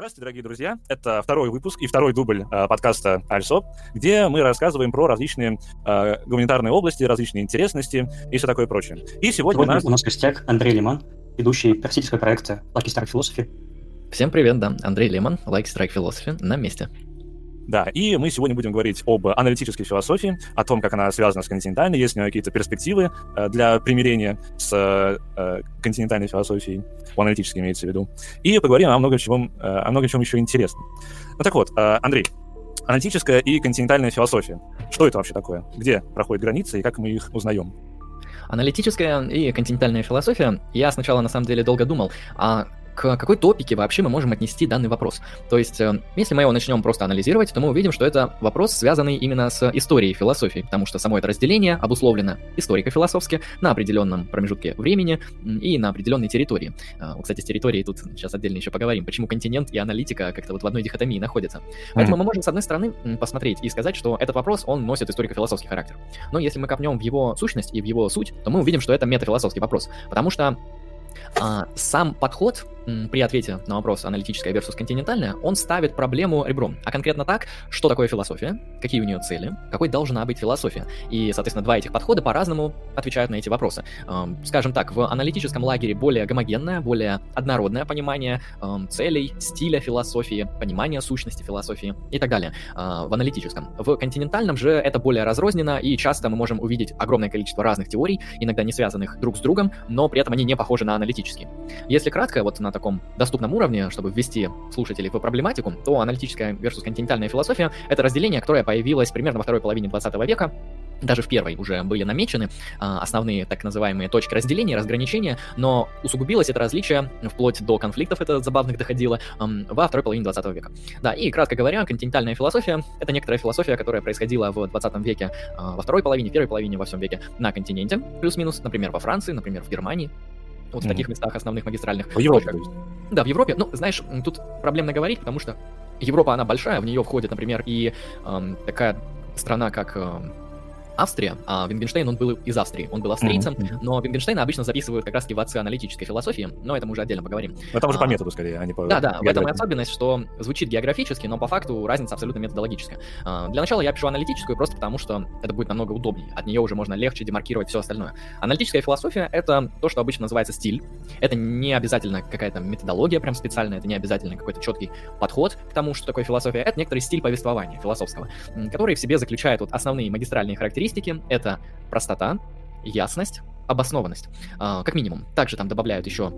Здравствуйте, дорогие друзья. Это второй выпуск и второй дубль э, подкаста Альсоп, где мы рассказываем про различные э, гуманитарные области, различные интересности и все такое прочее. И сегодня, сегодня у нас... у нас гостяк Андрей Лиман, ведущий практического проекта Lucky Strike Philosophy. Всем привет, да, Андрей Лиман, Lucky Strike Philosophy, на месте. Да, и мы сегодня будем говорить об аналитической философии, о том, как она связана с континентальной, есть ли какие-то перспективы э, для примирения с э, континентальной философией, у аналитической имеется в виду, и поговорим о многом чем, э, о многом чем еще интересном. Ну так вот, Андрей, аналитическая и континентальная философия. Что это вообще такое? Где проходят границы и как мы их узнаем? Аналитическая и континентальная философия, я сначала на самом деле долго думал, а к какой топике вообще мы можем отнести данный вопрос. То есть, э, если мы его начнем просто анализировать, то мы увидим, что это вопрос, связанный именно с историей философии, потому что само это разделение обусловлено историко-философски на определенном промежутке времени и на определенной территории. Э, кстати, с территорией тут сейчас отдельно еще поговорим, почему континент и аналитика как-то вот в одной дихотомии находятся. Поэтому мы можем, с одной стороны, посмотреть и сказать, что этот вопрос, он носит историко-философский характер. Но если мы копнем в его сущность и в его суть, то мы увидим, что это метафилософский вопрос, потому что а, сам подход при ответе на вопрос аналитическая versus континентальная, он ставит проблему ребром. А конкретно так, что такое философия, какие у нее цели, какой должна быть философия. И, соответственно, два этих подхода по-разному отвечают на эти вопросы. Скажем так, в аналитическом лагере более гомогенное, более однородное понимание целей, стиля философии, понимание сущности философии и так далее. А, в аналитическом. В континентальном же это более разрознено, и часто мы можем увидеть огромное количество разных теорий, иногда не связанных друг с другом, но при этом они не похожи на аналитические. Если кратко, вот на таком доступном уровне, чтобы ввести слушателей в проблематику, то аналитическая versus континентальная философия — это разделение, которое появилось примерно во второй половине 20 века, даже в первой уже были намечены а, основные так называемые точки разделения, разграничения, но усугубилось это различие вплоть до конфликтов, это забавных доходило, во второй половине 20 века. Да, и кратко говоря, континентальная философия — это некоторая философия, которая происходила в 20 веке, э, во второй половине, первой половине, во всем веке на континенте, плюс-минус, например, во Франции, например, в Германии, вот mm-hmm. в таких местах основных магистральных. В Европе. Да, в Европе. Ну, знаешь, тут проблемно говорить, потому что Европа, она большая, в нее входит, например, и эм, такая страна, как эм, Австрия, а Вингенштейн, он был из Австрии, он был австрийцем, mm-hmm. но Вингенштейна обычно записывают как раз-таки в отцы аналитической философии, но это мы уже отдельно поговорим. Но там уже а, по методу, скорее, а не по Да, да, в этом и особенность, что звучит географически, но по факту разница абсолютно методологическая. А, для начала я пишу аналитическую просто потому, что это будет намного удобнее, от нее уже можно легче демаркировать все остальное. Аналитическая философия — это то, что обычно называется стиль, это не обязательно какая-то методология прям специальная, это не обязательно какой-то четкий подход к тому, что такое философия, это некоторый стиль повествования философского, который в себе заключает вот основные магистральные характеристики, это простота, ясность, обоснованность, а, как минимум. Также там добавляют еще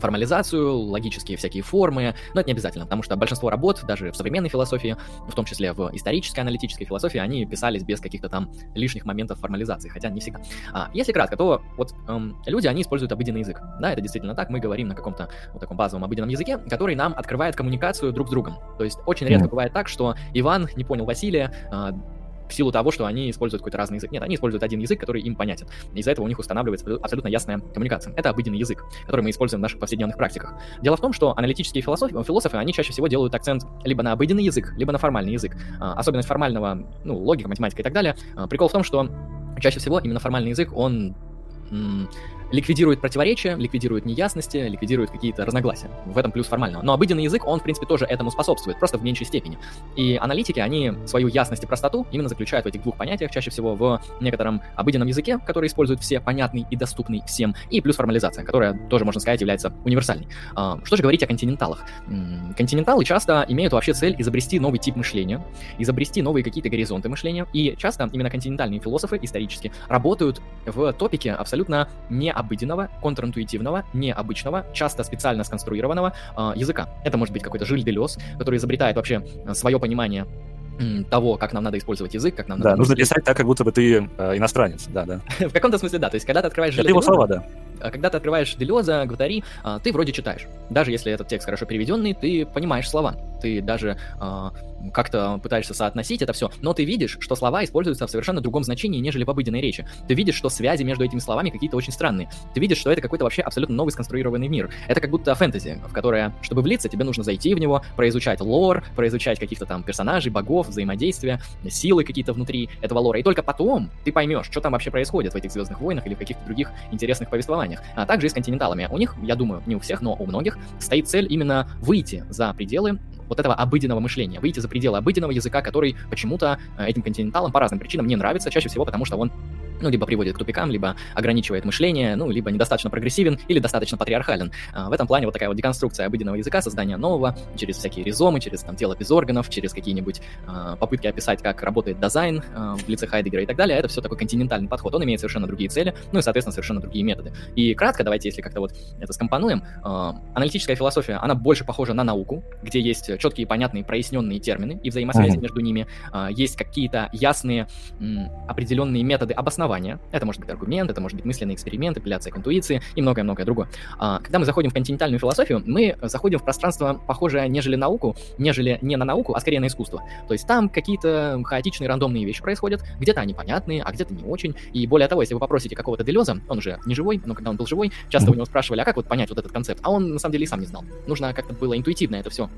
формализацию, логические всякие формы, но это не обязательно, потому что большинство работ, даже в современной философии, в том числе в исторической аналитической философии, они писались без каких-то там лишних моментов формализации, хотя не всегда. А, если кратко, то вот эм, люди, они используют обыденный язык. Да, это действительно так, мы говорим на каком-то вот таком базовом обыденном языке, который нам открывает коммуникацию друг с другом. То есть очень редко бывает так, что Иван не понял Василия, э, в силу того, что они используют какой-то разный язык. Нет, они используют один язык, который им понятен. Из-за этого у них устанавливается абсолютно ясная коммуникация. Это обыденный язык, который мы используем в наших повседневных практиках. Дело в том, что аналитические философы, философы они чаще всего делают акцент либо на обыденный язык, либо на формальный язык. А, особенность формального, ну, логика, математика и так далее. А, прикол в том, что чаще всего именно формальный язык, он ликвидирует противоречия, ликвидирует неясности, ликвидирует какие-то разногласия. В этом плюс формального. Но обыденный язык, он, в принципе, тоже этому способствует, просто в меньшей степени. И аналитики, они свою ясность и простоту именно заключают в этих двух понятиях, чаще всего в некотором обыденном языке, который используют все, понятный и доступный всем, и плюс формализация, которая тоже, можно сказать, является универсальной. А, что же говорить о континенталах? Континенталы часто имеют вообще цель изобрести новый тип мышления, изобрести новые какие-то горизонты мышления, и часто именно континентальные философы исторически работают в топике абсолютно не обыденного, контринтуитивного, необычного, часто специально сконструированного э, языка. Это может быть какой-то Жиль Делес, который изобретает вообще э, свое понимание того, как нам надо использовать язык, как нам да, надо... нужно писать так, как будто бы ты э, иностранец, да, да. в каком-то смысле, да, то есть когда ты открываешь Это его слова, да. А когда ты открываешь Делеза, Гватари, а, ты вроде читаешь. Даже если этот текст хорошо переведенный, ты понимаешь слова. ты даже э, как-то пытаешься соотносить это все, но ты видишь, что слова используются в совершенно другом значении, нежели в обыденной речи. Ты видишь, что связи между этими словами какие-то очень странные. Ты видишь, что это какой-то вообще абсолютно новый сконструированный мир. Это как будто фэнтези, в которое, чтобы влиться, тебе нужно зайти в него, произучать лор, произучать каких-то там персонажей, богов, взаимодействия, силы какие-то внутри этого лора, и только потом ты поймешь, что там вообще происходит в этих Звездных войнах или в каких-то других интересных повествованиях. А также и с континенталами. У них, я думаю, не у всех, но у многих стоит цель именно выйти за пределы вот этого обыденного мышления, выйти за пределы обыденного языка, который почему-то э, этим континенталам по разным причинам не нравится, чаще всего потому, что он ну, либо приводит к тупикам, либо ограничивает мышление, ну, либо недостаточно прогрессивен, или достаточно патриархален. А, в этом плане вот такая вот деконструкция обыденного языка, создание нового, через всякие ризомы, через там тело без органов, через какие-нибудь а, попытки описать, как работает дизайн а, в лице Хайдегера и так далее, это все такой континентальный подход, он имеет совершенно другие цели, ну и, соответственно, совершенно другие методы. И кратко, давайте, если как-то вот это скомпонуем, аналитическая философия, она больше похожа на науку, где есть четкие, понятные, проясненные термины и взаимосвязи mm-hmm. между ними, есть какие-то ясные м, определенные методы обоснования, это может быть аргумент, это может быть мысленный эксперимент, апелляция к интуиции и многое-многое другое. А, когда мы заходим в континентальную философию, мы заходим в пространство, похожее нежели науку, нежели не на науку, а скорее на искусство. То есть там какие-то хаотичные рандомные вещи происходят, где-то они понятные, а где-то не очень. И более того, если вы попросите какого-то Делеза, он уже не живой, но когда он был живой, часто у него спрашивали, а как вот понять вот этот концепт? А он на самом деле и сам не знал. Нужно как-то было интуитивно это все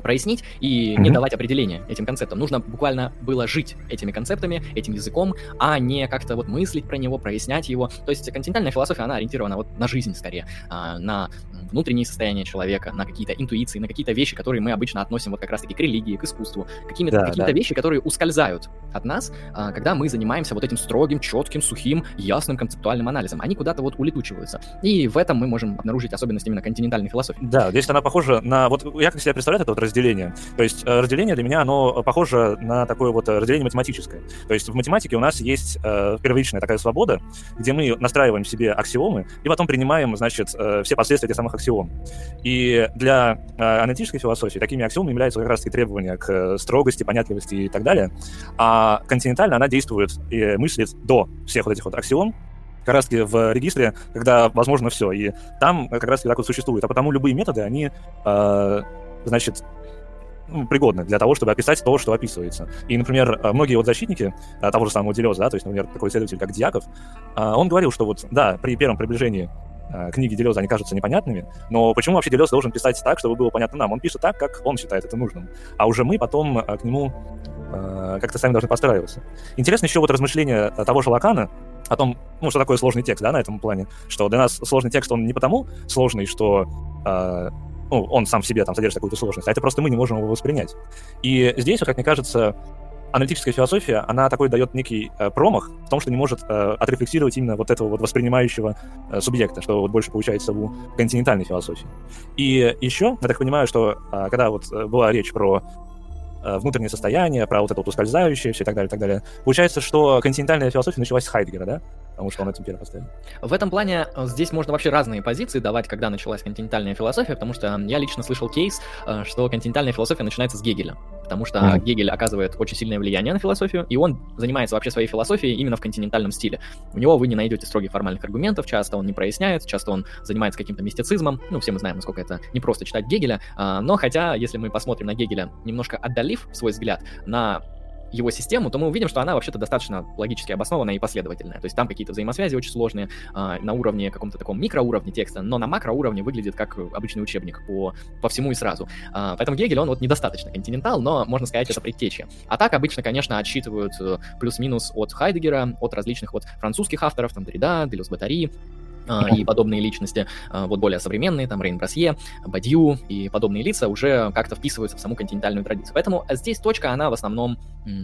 прояснить и mm-hmm. не давать определения этим концептам. Нужно буквально было жить этими концептами, этим языком, а не как-то вот мыслить про него, прояснять его. То есть континентальная философия, она ориентирована вот на жизнь скорее, а, на внутренние состояния человека, на какие-то интуиции, на какие-то вещи, которые мы обычно относим вот как раз-таки к религии, к искусству, какими-то, да, какие-то да. вещи, которые ускользают от нас, а, когда мы занимаемся вот этим строгим, четким, сухим, ясным концептуальным анализом. Они куда-то вот улетучиваются. И в этом мы можем обнаружить особенность именно континентальной философии. Да, здесь она похожа на... Вот я как себя представляю это вот разделение. То есть э, разделение для меня, оно похоже на такое вот разделение математическое. То есть в математике у нас есть э, первичная такая свобода, где мы настраиваем себе аксиомы и потом принимаем, значит, э, все последствия этих самых аксиом. И для э, аналитической философии такими аксиомами являются как раз и требования к строгости, понятливости и так далее. А континентально она действует и мыслит до всех вот этих вот аксиом, как раз в регистре, когда возможно все. И там как раз так вот существует. А потому любые методы, они, э, значит, ну, пригодны для того, чтобы описать то, что описывается. И, например, э, многие вот защитники э, того же самого Делеза, да, то есть, например, такой исследователь, как Дьяков, э, он говорил, что вот, да, при первом приближении книги Делеза, они кажутся непонятными, но почему вообще Делез должен писать так, чтобы было понятно нам? Он пишет так, как он считает это нужным. А уже мы потом к нему как-то сами должны подстраиваться. Интересно еще вот размышление того же Лакана о том, ну, что такое сложный текст, да, на этом плане, что для нас сложный текст, он не потому сложный, что ну, он сам в себе там содержит какую-то сложность, а это просто мы не можем его воспринять. И здесь, как мне кажется, аналитическая философия, она такой дает некий э, промах в том, что не может э, отрефлексировать именно вот этого вот воспринимающего э, субъекта, что вот больше получается у континентальной философии. И еще, я так понимаю, что э, когда вот э, была речь про э, внутреннее состояние, про вот это вот ускользающее, все и так далее, и так далее, получается, что континентальная философия началась с Хайдгера, да? Потому что он этим первым поставил. В этом плане э, здесь можно вообще разные позиции давать, когда началась континентальная философия, потому что я лично слышал кейс, э, что континентальная философия начинается с Гегеля, потому что mm. Гегель оказывает очень сильное влияние на философию, и он занимается вообще своей философией именно в континентальном стиле. У него вы не найдете строгих формальных аргументов, часто он не проясняет, часто он занимается каким-то мистицизмом, ну, все мы знаем, насколько это не просто читать Гегеля, а, но хотя, если мы посмотрим на Гегеля, немножко отдалив свой взгляд на его систему, то мы увидим, что она вообще-то достаточно логически обоснованная и последовательная. То есть там какие-то взаимосвязи очень сложные э, на уровне каком-то таком микроуровне текста, но на макроуровне выглядит как обычный учебник по, по всему и сразу. Э, поэтому Гегель, он вот недостаточно континентал, но можно сказать, это предтечье. А так обычно, конечно, отсчитывают э, плюс-минус от Хайдегера, от различных вот французских авторов, там Дорида, Делюс Батари, и подобные личности, а, вот более современные, там Рейн Брасье, Бадью и подобные лица уже как-то вписываются в саму континентальную традицию. Поэтому здесь точка, она в основном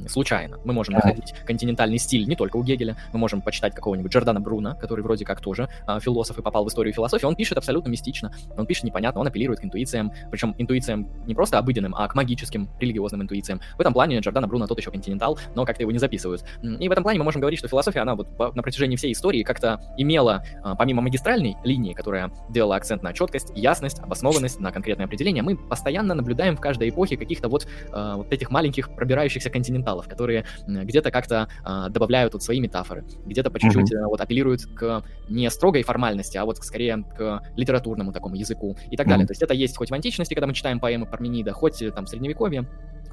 случайна. Мы можем находить континентальный стиль не только у Гегеля, мы можем почитать какого-нибудь Джордана Бруна, который вроде как тоже а, философ и попал в историю философии. Он пишет абсолютно мистично, он пишет непонятно, он апеллирует к интуициям, причем интуициям не просто обыденным, а к магическим, религиозным интуициям. В этом плане Джордана Бруна тот еще континентал, но как-то его не записывают. И в этом плане мы можем говорить, что философия, она вот на протяжении всей истории как-то имела, помимо помимо магистральной линии, которая делала акцент на четкость, ясность, обоснованность, на конкретное определение, мы постоянно наблюдаем в каждой эпохе каких-то вот, э, вот этих маленьких пробирающихся континенталов, которые где-то как-то э, добавляют вот свои метафоры, где-то по чуть-чуть mm-hmm. вот апеллируют к не строгой формальности, а вот скорее к литературному такому языку и так mm-hmm. далее. То есть это есть хоть в античности, когда мы читаем поэмы Парменида, хоть там в средневековье,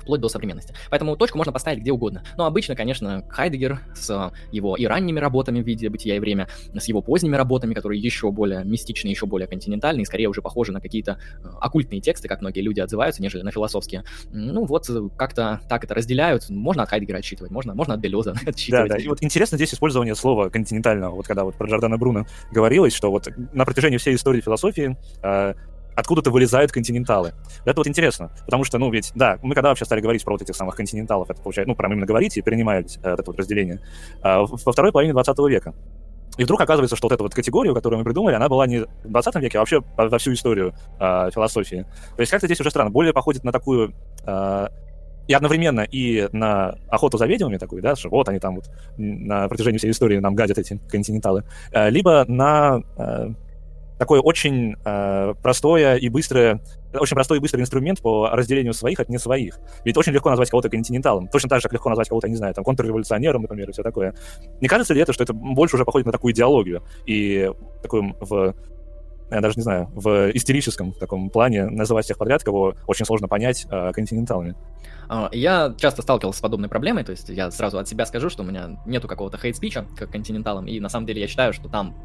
вплоть до современности. Поэтому точку можно поставить где угодно. Но обычно, конечно, Хайдегер с его и ранними работами в виде «Бытия и время», с его поздними работами, которые еще более мистичные, еще более континентальные, скорее уже похожи на какие-то э, оккультные тексты, как многие люди отзываются, нежели на философские. Ну вот э, как-то так это разделяют. Можно от Хайдегера отсчитывать, можно, можно от Делеза отсчитывать. Да, да. И вот интересно здесь использование слова континентального. Вот когда вот про Джордана Бруно говорилось, что вот на протяжении всей истории философии э, откуда-то вылезают континенталы. Это вот интересно, потому что, ну, ведь, да, мы когда вообще стали говорить про вот этих самых континенталов, это получается, ну, прям именно говорить и принимать э, это вот разделение, э, во второй половине 20 века. И вдруг оказывается, что вот эту вот категорию, которую мы придумали, она была не в 20 веке, а вообще во всю историю э, философии. То есть как-то здесь уже странно, более походит на такую э, и одновременно и на охоту за ведьмами такую, да, что вот они там вот на протяжении всей истории нам гадят эти континенталы, э, либо на э, такое очень э, простое и быстрое, очень простой и быстрый инструмент по разделению своих от не своих. Ведь очень легко назвать кого-то континенталом, точно так же, как легко назвать кого-то, не знаю, там, контрреволюционером, например, и все такое. Не кажется ли это, что это больше уже походит на такую идеологию и такую в я даже не знаю, в истерическом таком плане называть всех подряд, кого очень сложно понять э, континенталами. А, я часто сталкивался с подобной проблемой, то есть я сразу от себя скажу, что у меня нету какого-то хейт-спича к континенталам, и на самом деле я считаю, что там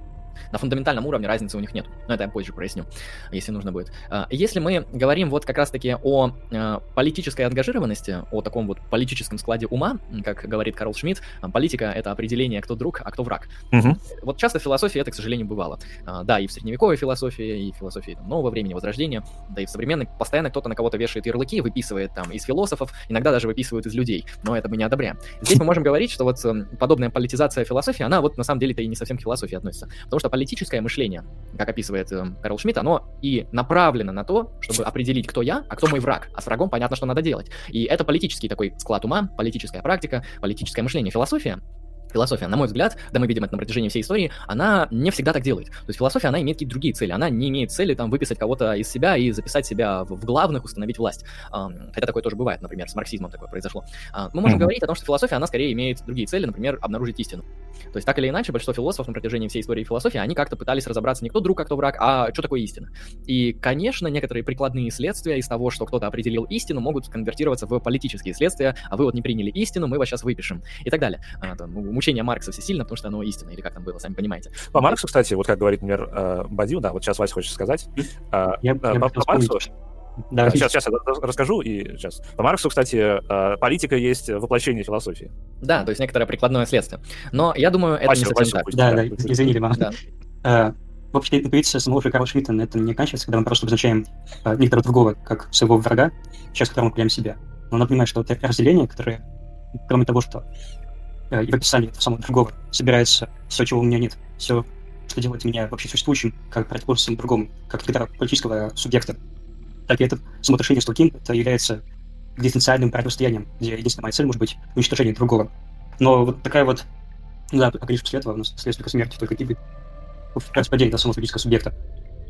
на фундаментальном уровне разницы у них нет. Но это я позже проясню, если нужно будет. А, если мы говорим вот как раз-таки о а, политической ангажированности, о таком вот политическом складе ума, как говорит Карл Шмидт, а, политика — это определение, кто друг, а кто враг. Угу. Вот часто в философии это, к сожалению, бывало. Да, и в средневековой философии, и в философии там, нового времени, Возрождения, да и в современной постоянно кто-то на кого-то вешает ярлыки, выписывает там из философов, иногда даже выписывают из людей, но это мы не одобряем. Здесь мы можем говорить, что вот подобная политизация философии, она вот на самом деле-то и не совсем к философии относится, потому что политическое мышление, как описывает э, Карл Шмидт, оно и направлено на то, чтобы определить, кто я, а кто мой враг. А с врагом понятно, что надо делать. И это политический такой склад ума, политическая практика, политическое мышление. Философия Философия, на мой взгляд, да мы видим это на протяжении всей истории, она не всегда так делает. То есть философия, она имеет какие-то другие цели. Она не имеет цели там выписать кого-то из себя и записать себя в, главных, установить власть. Хотя такое тоже бывает, например, с марксизмом такое произошло. А, мы можем mm-hmm. говорить о том, что философия, она скорее имеет другие цели, например, обнаружить истину. То есть так или иначе, большинство философов на протяжении всей истории философии, они как-то пытались разобраться не кто друг, а кто враг, а что такое истина. И, конечно, некоторые прикладные следствия из того, что кто-то определил истину, могут конвертироваться в политические следствия, а вы вот не приняли истину, мы вас сейчас выпишем и так далее. А, там, мучения Маркса все сильно потому что оно истинно, или как там было, сами понимаете. По Марксу, кстати, вот как говорит, например, э, Бадил, да, вот сейчас Вася хочет сказать. Э, я, э, я по, по Марксу, да, сейчас, сейчас я расскажу и сейчас. По Марксу, кстати, политика есть воплощение философии. Да, то есть некоторое прикладное следствие. Но я думаю, это Вася, не совсем Вася, так. Да, да, извини, Иван. Да. В общем, интуиция самого же Карла Шмидта на этом не оканчивается, когда мы просто обозначаем э, некоторого другого как своего врага, через которого мы себя. Но надо понимать, что вот это разделение, которое, кроме того, что и в описании этого самого другого собирается все, чего у меня нет, все, что делает меня вообще существующим, как противоположным другому, как тогда политического субъекта, так и это самоотношение с другим, это является экзистенциальным противостоянием, где единственная моя цель может быть уничтожение другого. Но вот такая вот, да, конечно, после этого у нас следствие только смерти, только гибель, в распадении до самого политического субъекта.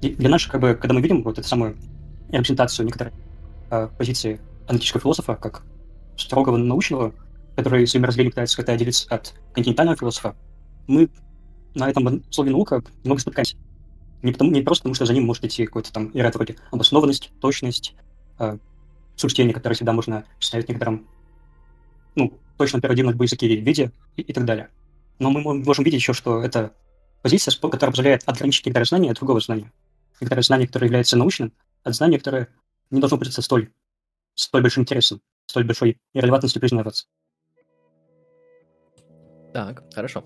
И для нас, как бы, когда мы видим вот эту самую репрезентацию некоторой э, позиции аналитического философа, как строгого научного, который своим разделением пытается как-то отделиться от континентального философа, мы на этом слове наука много спотыкаемся. Не, потому, не просто потому, что за ним может идти какой-то там ряд вроде обоснованность, точность, э, суждения, которые всегда можно ставить некоторым, ну, точно перводивном языке виде и, и так далее. Но мы можем видеть еще, что это позиция, которая позволяет отграничить некоторые знания от другого знания. Некоторое знание, которое является научным, от знания, которое не должно быть столь, столь большим интересом, столь большой релевантностью признаваться. Так, хорошо.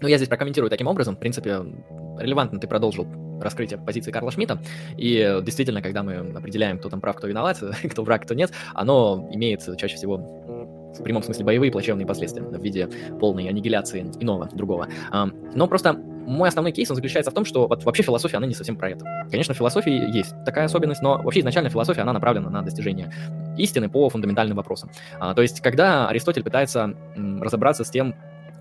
Ну, я здесь прокомментирую таким образом. В принципе, релевантно ты продолжил раскрытие позиции Карла Шмидта. И действительно, когда мы определяем, кто там прав, кто виноват, кто враг, кто нет, оно имеет чаще всего в прямом смысле боевые плачевные последствия в виде полной аннигиляции иного, другого. Но просто мой основной кейс, он заключается в том, что вот вообще философия, она не совсем про это. Конечно, в философии есть такая особенность, но вообще изначально философия, она направлена на достижение истины по фундаментальным вопросам. А, то есть, когда Аристотель пытается разобраться с тем,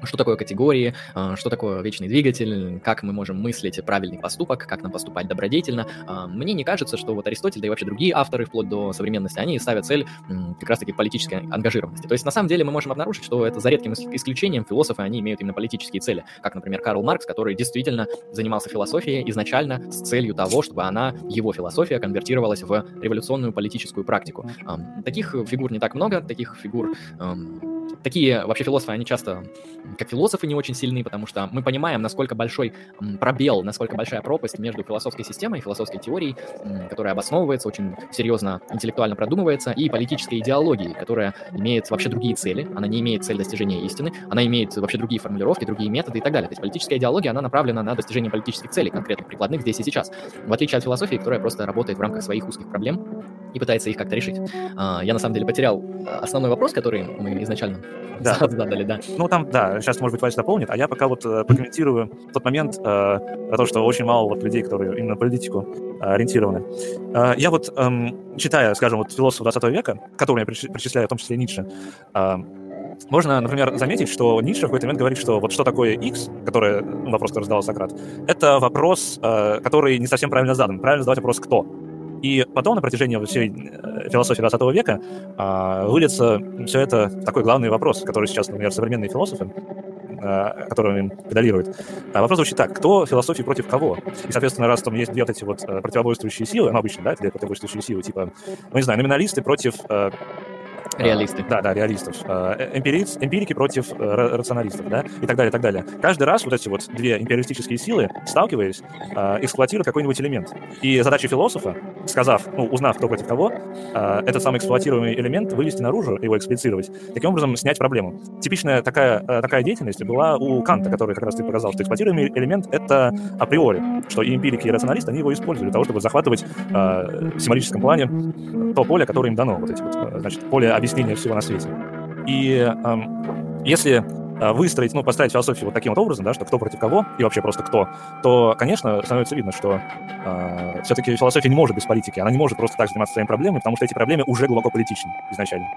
что такое категории, а, что такое вечный двигатель, как мы можем мыслить правильный поступок, как нам поступать добродетельно. А, мне не кажется, что вот Аристотель, да и вообще другие авторы вплоть до современности, они ставят цель как раз-таки политической ангажированности. То есть на самом деле мы можем обнаружить, что это за редким исключением философы, они имеют именно политические цели, как, например, Карл Маркс, который действительно занимался философией изначально с целью того, чтобы она, его философия, конвертировалась в революционную политическую практику. Таких фигур не так много, таких фигур такие вообще философы, они часто как философы не очень сильны, потому что мы понимаем, насколько большой пробел, насколько большая пропасть между философской системой, философской теорией, которая обосновывается, очень серьезно интеллектуально продумывается, и политической идеологией, которая имеет вообще другие цели, она не имеет цель достижения истины, она имеет вообще другие формулировки, другие методы и так далее. То есть политическая идеология, она направлена на достижение политических целей, конкретных, прикладных здесь и сейчас, в отличие от философии, которая просто работает в рамках своих узких проблем и пытается их как-то решить. А, я на самом деле потерял а, основной вопрос, который мы изначально да. задали, да. Ну там, да, сейчас, может быть, Вася дополнит, а я пока вот э, прокомментирую тот момент, э, про то, что очень мало вот людей, которые именно на политику э, ориентированы. Э, я вот, э, читая, скажем, вот философов 20 века, которым я причисляю в том числе Ницше, э, можно, например, заметить, что Ницше в какой-то момент говорит, что вот что такое X, который, ну, вопрос, который задал Сократ, это вопрос, э, который не совсем правильно задан. Правильно задавать вопрос «кто?». И потом на протяжении всей э, философии 20 века а, выльется все это в такой главный вопрос, который сейчас, например, современные философы а, которые им педалируют. А вопрос звучит так, кто философии против кого? И, соответственно, раз там есть две вот эти вот э, противоборствующие силы, ну, обычно, да, две противоборствующие силы, типа, ну, не знаю, номиналисты против э, Реалисты. Да, да, реалистов. Э, эмпириц, эмпирики против э, рационалистов, да, и так далее, и так далее. Каждый раз вот эти вот две империалистические силы, сталкиваясь, э, эксплуатируют какой-нибудь элемент. И задача философа, сказав, ну, узнав, кто против кого, этот самый эксплуатируемый элемент вывести наружу, его эксплицировать, таким образом снять проблему. Типичная такая, такая деятельность была у Канта, который как раз ты показал, что эксплуатируемый элемент — это априори, что и эмпирики, и рационалисты, они его используют для того, чтобы захватывать в символическом плане то поле, которое им дано, вот эти вот, значит, поле объяснения всего на свете. И эм, если э, выстроить, ну, поставить философию вот таким вот образом, да, что кто против кого и вообще просто кто, то, конечно, становится видно, что э, все-таки философия не может без политики, она не может просто так заниматься своими проблемами, потому что эти проблемы уже глубоко политичны изначально.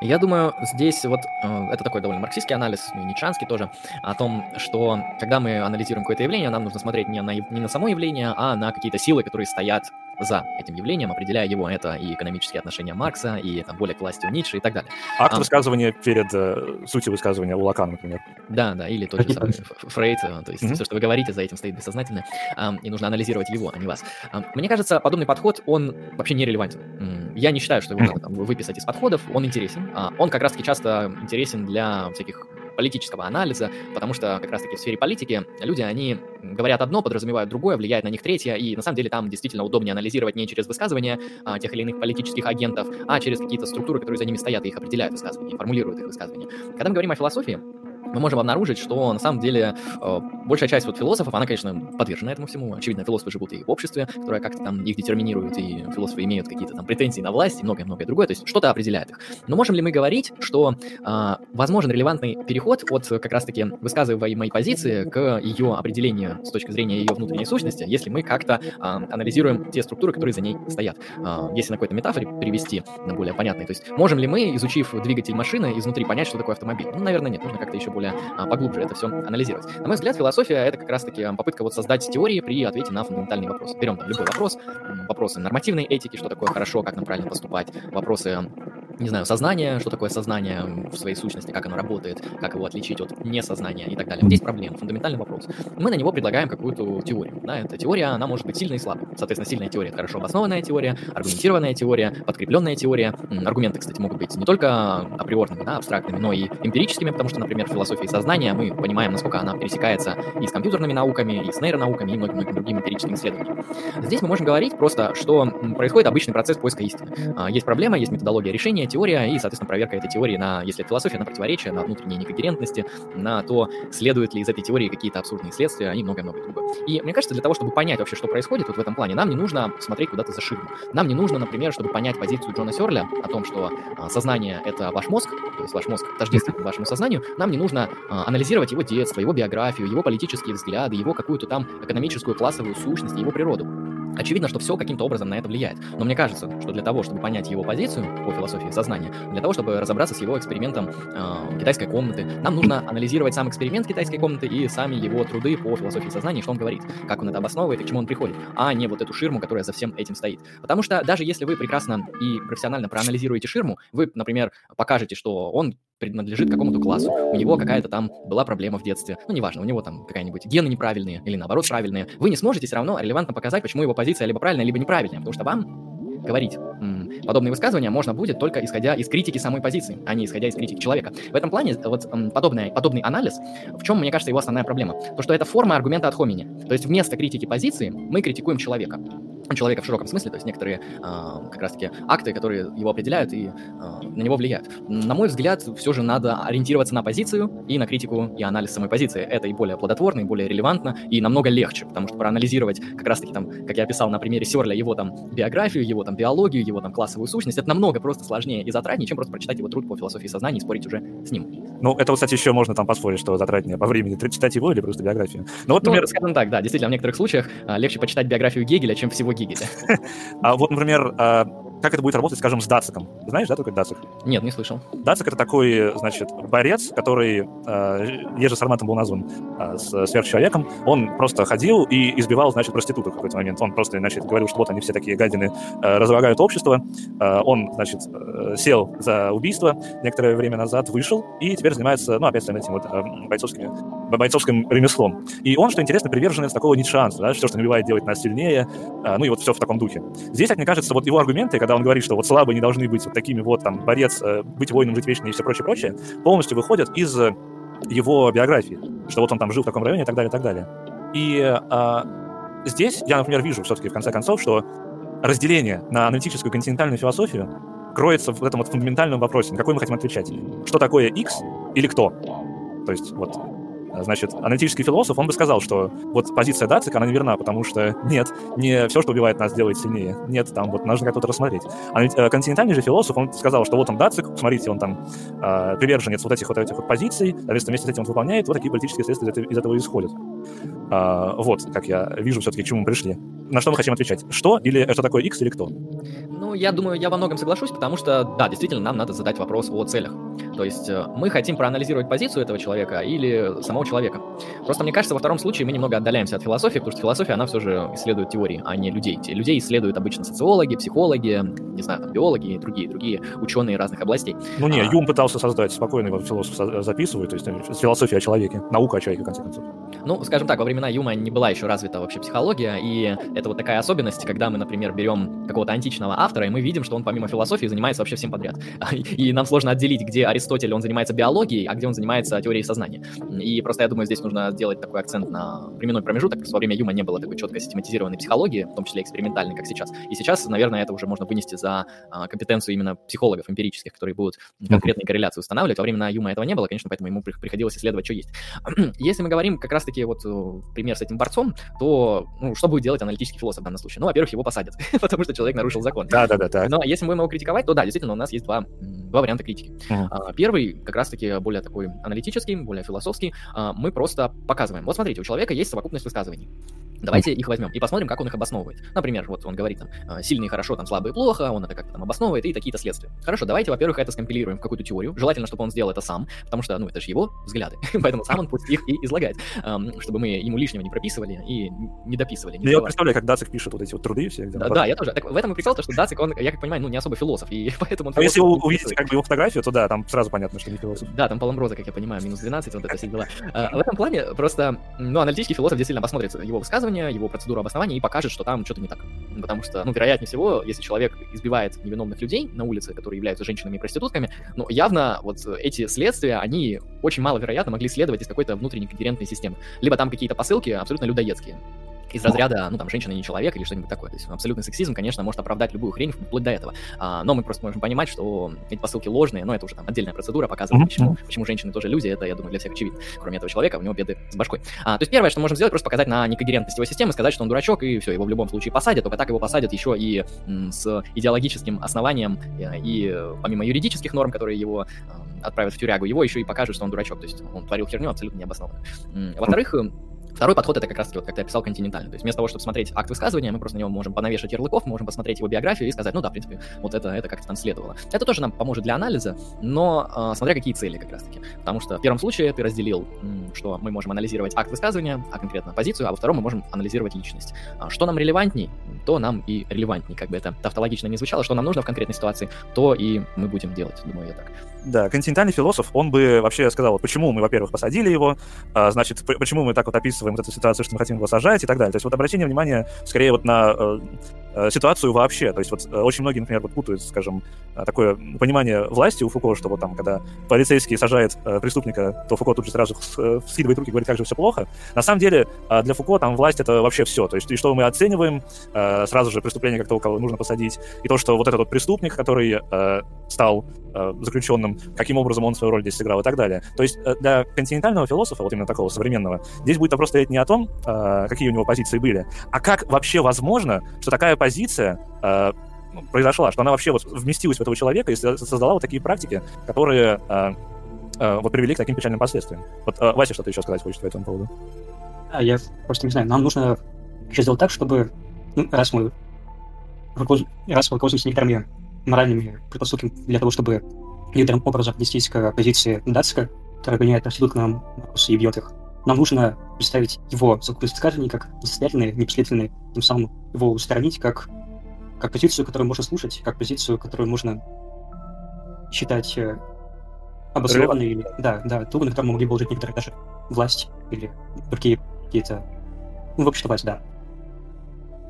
Я думаю, здесь вот э, это такой довольно марксистский анализ, ну и ницшанский тоже, о том, что когда мы анализируем какое-то явление, нам нужно смотреть не на, не на само явление, а на какие-то силы, которые стоят за этим явлением, определяя его. Это и экономические отношения Маркса, и там, воля к власти у Ницше и так далее. Акт а, высказывания перед э, сутью высказывания у Лакана, например. Да, да, или тот же самый Фрейд, э, то есть mm-hmm. все, что вы говорите, за этим стоит бессознательно, э, и нужно анализировать его, а не вас. Э, мне кажется, подобный подход, он вообще нерелевантен. Я не считаю, что его надо там, выписать из подходов, он интересен. Э, он как раз-таки часто интересен для всяких политического анализа, потому что как раз-таки в сфере политики люди, они говорят одно, подразумевают другое, влияет на них третье, и на самом деле там действительно удобнее анализировать не через высказывания а, тех или иных политических агентов, а через какие-то структуры, которые за ними стоят и их определяют высказывания, формулируют их высказывания. Когда мы говорим о философии, мы можем обнаружить, что на самом деле э, большая часть вот философов, она, конечно, подвержена этому всему. Очевидно, философы живут и в обществе, которое как-то там их детерминирует, и философы имеют какие-то там претензии на власть и многое-многое другое, то есть что-то определяет их. Но можем ли мы говорить, что э, возможен релевантный переход от как раз-таки высказываемой позиции к ее определению с точки зрения ее внутренней сущности, если мы как-то э, анализируем те структуры, которые за ней стоят? Э, если на какой-то метафоре перевести на более понятный, то есть можем ли мы, изучив двигатель машины, изнутри понять, что такое автомобиль? Ну, наверное, нет, нужно как-то еще более а, поглубже это все анализировать. На мой взгляд, философия — это как раз-таки попытка вот создать теории при ответе на фундаментальный вопрос. Берем там любой вопрос, вопросы нормативной этики, что такое хорошо, как нам правильно поступать, вопросы не знаю, сознание, что такое сознание в своей сущности, как оно работает, как его отличить от несознания и так далее. Вот есть проблема, фундаментальный вопрос. Мы на него предлагаем какую-то теорию. Да, эта теория, она может быть сильной и слабой. Соответственно, сильная теория — это хорошо обоснованная теория, аргументированная теория, подкрепленная теория. Аргументы, кстати, могут быть не только априорными, да, абстрактными, но и эмпирическими, потому что, например, в сознания мы понимаем, насколько она пересекается и с компьютерными науками, и с нейронауками, и многими другими эмпирическими исследованиями. Здесь мы можем говорить просто, что происходит обычный процесс поиска истины. А, есть проблема, есть методология решения, теория и, соответственно, проверка этой теории на, если это философия, на противоречия, на внутренние некогерентности, на то, следуют ли из этой теории какие-то абсурдные следствия и многое-многое другое. И мне кажется, для того, чтобы понять вообще, что происходит вот в этом плане, нам не нужно смотреть куда-то за ширму. Нам не нужно, например, чтобы понять позицию Джона Сёрля о том, что а, сознание — это ваш мозг, то есть ваш мозг тождествен вашему сознанию, нам не нужно а, анализировать его детство, его биографию, его политические взгляды, его какую-то там экономическую классовую сущность, его природу. Очевидно, что все каким-то образом на это влияет. Но мне кажется, что для того, чтобы понять его позицию по философии сознания, для того, чтобы разобраться с его экспериментом э, китайской комнаты, нам нужно анализировать сам эксперимент китайской комнаты и сами его труды по философии сознания, что он говорит, как он это обосновывает и к чему он приходит, а не вот эту ширму, которая за всем этим стоит. Потому что даже если вы прекрасно и профессионально проанализируете ширму, вы, например, покажете, что он принадлежит какому-то классу, у него какая-то там была проблема в детстве, ну, неважно, у него там какая-нибудь гены неправильные или наоборот правильные, вы не сможете все равно релевантно показать, почему его позиция либо правильная, либо неправильная, потому что вам говорить подобные высказывания можно будет только исходя из критики самой позиции, а не исходя из критики человека. В этом плане вот подобный, подобный анализ, в чем, мне кажется, его основная проблема? То, что это форма аргумента от хомини. То есть вместо критики позиции мы критикуем человека человека в широком смысле, то есть некоторые э, как раз-таки акты, которые его определяют и э, на него влияют. На мой взгляд, все же надо ориентироваться на позицию и на критику и анализ самой позиции. Это и более плодотворно, и более релевантно, и намного легче, потому что проанализировать как раз-таки там, как я описал на примере Сёрля, его там биографию, его там биологию, его там классовую сущность, это намного просто сложнее и затратнее, чем просто прочитать его труд по философии сознания и спорить уже с ним. Ну, это, кстати, еще можно там поспорить, что затратнее по времени читать его или просто биографию. Ну, вот, например... Ну, скажем так, да, действительно, в некоторых случаях а, легче почитать биографию Гегеля, чем всего Гегеля. А вот, например, а, как это будет работать, скажем, с Дациком. Знаешь, да, такой Дацик? Нет, не слышал. Дацик — это такой, значит, борец, который, э, Ежи Сарматом был назван э, с сверхчеловеком. Он просто ходил и избивал, значит, проституток в какой-то момент. Он просто, значит, говорил, что вот они все такие гадины э, разлагают общество. Э, он, значит, э, сел за убийство некоторое время назад, вышел и теперь занимается, ну, опять с этим вот э, бойцовскими, бойцовским ремеслом. И он, что интересно, приверженец такого ницшанства, да, все, что не бывает делать нас сильнее, э, ну и вот все в таком духе. Здесь, как мне кажется, вот его аргументы, когда он говорит, что вот слабые не должны быть вот такими вот, там, борец, э, быть воином, жить вечно и все прочее, прочее, полностью выходят из э, его биографии, что вот он там жил в таком районе и так далее, и так далее. И а, здесь я, например, вижу все-таки в конце концов, что разделение на аналитическую континентальную философию кроется в этом вот фундаментальном вопросе, на какой мы хотим отвечать. Что такое X или кто? То есть вот Значит, аналитический философ, он бы сказал, что вот позиция Дацика, она неверна, потому что нет, не все, что убивает нас, делает сильнее. Нет, там вот нужно как-то рассмотреть. А э, континентальный же философ, он сказал, что вот он Дацик, смотрите, он там э, приверженец вот этих вот этих вот позиций, соответственно, вместе с этим он выполняет, вот такие политические следствия из, из этого исходят. Э, вот, как я вижу все-таки, к чему мы пришли. На что мы хотим отвечать? Что или что такое X или кто? Ну, я думаю, я во многом соглашусь, потому что, да, действительно, нам надо задать вопрос о целях. То есть э, мы хотим проанализировать позицию этого человека или самого человека. Просто мне кажется, во втором случае мы немного отдаляемся от философии, потому что философия, она все же исследует теории, а не людей. Людей исследуют обычно социологи, психологи, не знаю, там, биологи и другие, другие ученые разных областей. Ну не, а... Юм пытался создать спокойный вот философ записывает, то есть э, философия о человеке, наука о человеке, в конце концов. Ну, скажем так, во времена Юма не была еще развита вообще психология, и это вот такая особенность, когда мы, например, берем какого-то античного автора, и мы видим, что он помимо философии занимается вообще всем подряд. И нам сложно отделить, где Аристотель, он занимается биологией, а где он занимается теорией сознания. И просто я думаю, здесь нужно сделать такой акцент на временной промежуток, во время Юма не было такой четко систематизированной психологии, в том числе экспериментальной, как сейчас. И сейчас, наверное, это уже можно вынести за а, компетенцию именно психологов эмпирических, которые будут конкретные корреляции устанавливать. Во времена Юма этого не было, конечно, поэтому ему приходилось исследовать, что есть. Если мы говорим как раз-таки вот э, пример с этим борцом, то ну, что будет делать аналитический философ в данном случае? Ну, во-первых, его посадят, потому что человек нарушил закон. Да, да, да. Но если мы будем его критиковать, то да, действительно, у нас есть два, два варианта критики. Uh-huh. Первый, как раз-таки более такой аналитический, более философский, а, мы просто показываем. Вот смотрите, у человека есть совокупность высказываний. Давайте их возьмем и посмотрим, как он их обосновывает. Например, вот он говорит там, «А, сильный хорошо, там, слабый плохо, он это как-то там обосновывает и такие-то следствия. Хорошо, давайте, во-первых, это скомпилируем в какую-то теорию. Желательно, чтобы он сделал это сам, потому что, ну, это же его взгляды. Поэтому сам он пусть их и излагает, чтобы мы ему лишнего не прописывали и не дописывали. Не я представляю, как Дацик пишет вот эти вот труды все. Да, да, я тоже. Так, в этом и прикол, то, что Дацик, он, я как понимаю, ну, не особо философ, и поэтому он... А если вы увидите как бы его фотографию, то да, там сразу понятно, что не философ. Да, там Паламброза, как я понимаю, минус 12, вот это все дела. А, в этом плане просто, ну, аналитический философ действительно посмотрит его высказывания, его процедуру обоснования и покажет, что там что-то не так. Потому что, ну, вероятнее всего, если человек избивает невиновных людей на улице, которые являются женщинами и проститутками, ну, явно вот эти следствия, они очень маловероятно могли следовать из какой-то внутренней когерентной системы. Либо там какие-то посылки абсолютно людоедские из разряда, ну, там, женщина не человек или что-нибудь такое. То есть абсолютный сексизм, конечно, может оправдать любую хрень вплоть до этого. А, но мы просто можем понимать, что эти посылки ложные, но это уже там отдельная процедура, показывает, mm-hmm. почему, почему женщины тоже люди, это, я думаю, для всех очевидно. Кроме этого человека, у него беды с башкой. А, то есть первое, что можем сделать, просто показать на некогерентность его системы, сказать, что он дурачок, и все, его в любом случае посадят, только так его посадят еще и м, с идеологическим основанием, и, и помимо юридических норм, которые его э, отправят в тюрягу, его еще и покажут, что он дурачок, то есть он творил херню абсолютно необоснованную. Во-вторых, Второй подход это как раз-таки, вот, как ты описал, континентальный. То есть вместо того, чтобы смотреть акт высказывания, мы просто на него можем понавешать ярлыков, можем посмотреть его биографию и сказать, ну да, в принципе, вот это, это как-то там следовало. Это тоже нам поможет для анализа, но э, смотря какие цели как раз-таки. Потому что в первом случае ты разделил, что мы можем анализировать акт высказывания, а конкретно позицию, а во втором мы можем анализировать личность. А что нам релевантней, то нам и релевантней. Как бы это тавтологично не звучало, что нам нужно в конкретной ситуации, то и мы будем делать, думаю я так. Да, континентальный философ, он бы вообще сказал, почему мы, во-первых, посадили его, а, значит, почему мы так вот описываем вот эту ситуацию, что мы хотим его сажать и так далее. То есть вот обращение внимания скорее вот на э, э, ситуацию вообще. То есть вот э, очень многие, например, вот путают, скажем, такое понимание власти у Фуко, что вот там, когда полицейский сажает преступника, то Фуко тут же сразу скидывает руки и говорит, как же все плохо. На самом деле для Фуко там власть это вообще все. То есть и что мы оцениваем, сразу же преступление как то, кого нужно посадить, и то, что вот этот вот преступник, который стал заключенным, каким образом он свою роль здесь сыграл и так далее. То есть для континентального философа, вот именно такого современного, здесь будет вопрос стоять не о том, какие у него позиции были, а как вообще возможно, что такая позиция произошла, что она вообще вот вместилась в этого человека и создала вот такие практики, которые вот привели к таким печальным последствиям. Вот Вася что-то еще сказать хочет по этому поводу. Я просто не знаю, нам нужно сделать так, чтобы, ну, раз мы раз мы руководствуемся некоторыми моральными предпосылками для того, чтобы некоторым образом отнестись к позиции Датска, которая гоняет абсолютно вопросы и бьет их, нам нужно представить его высказывания как несостоятельные, непоследовательные, тем самым его устранить как, как позицию, которую можно слушать, как позицию, которую можно считать э, обоснованной, или, да, да, ту, на котором могли бы положить некоторые даже власть или другие какие-то, ну, в общем власть, да.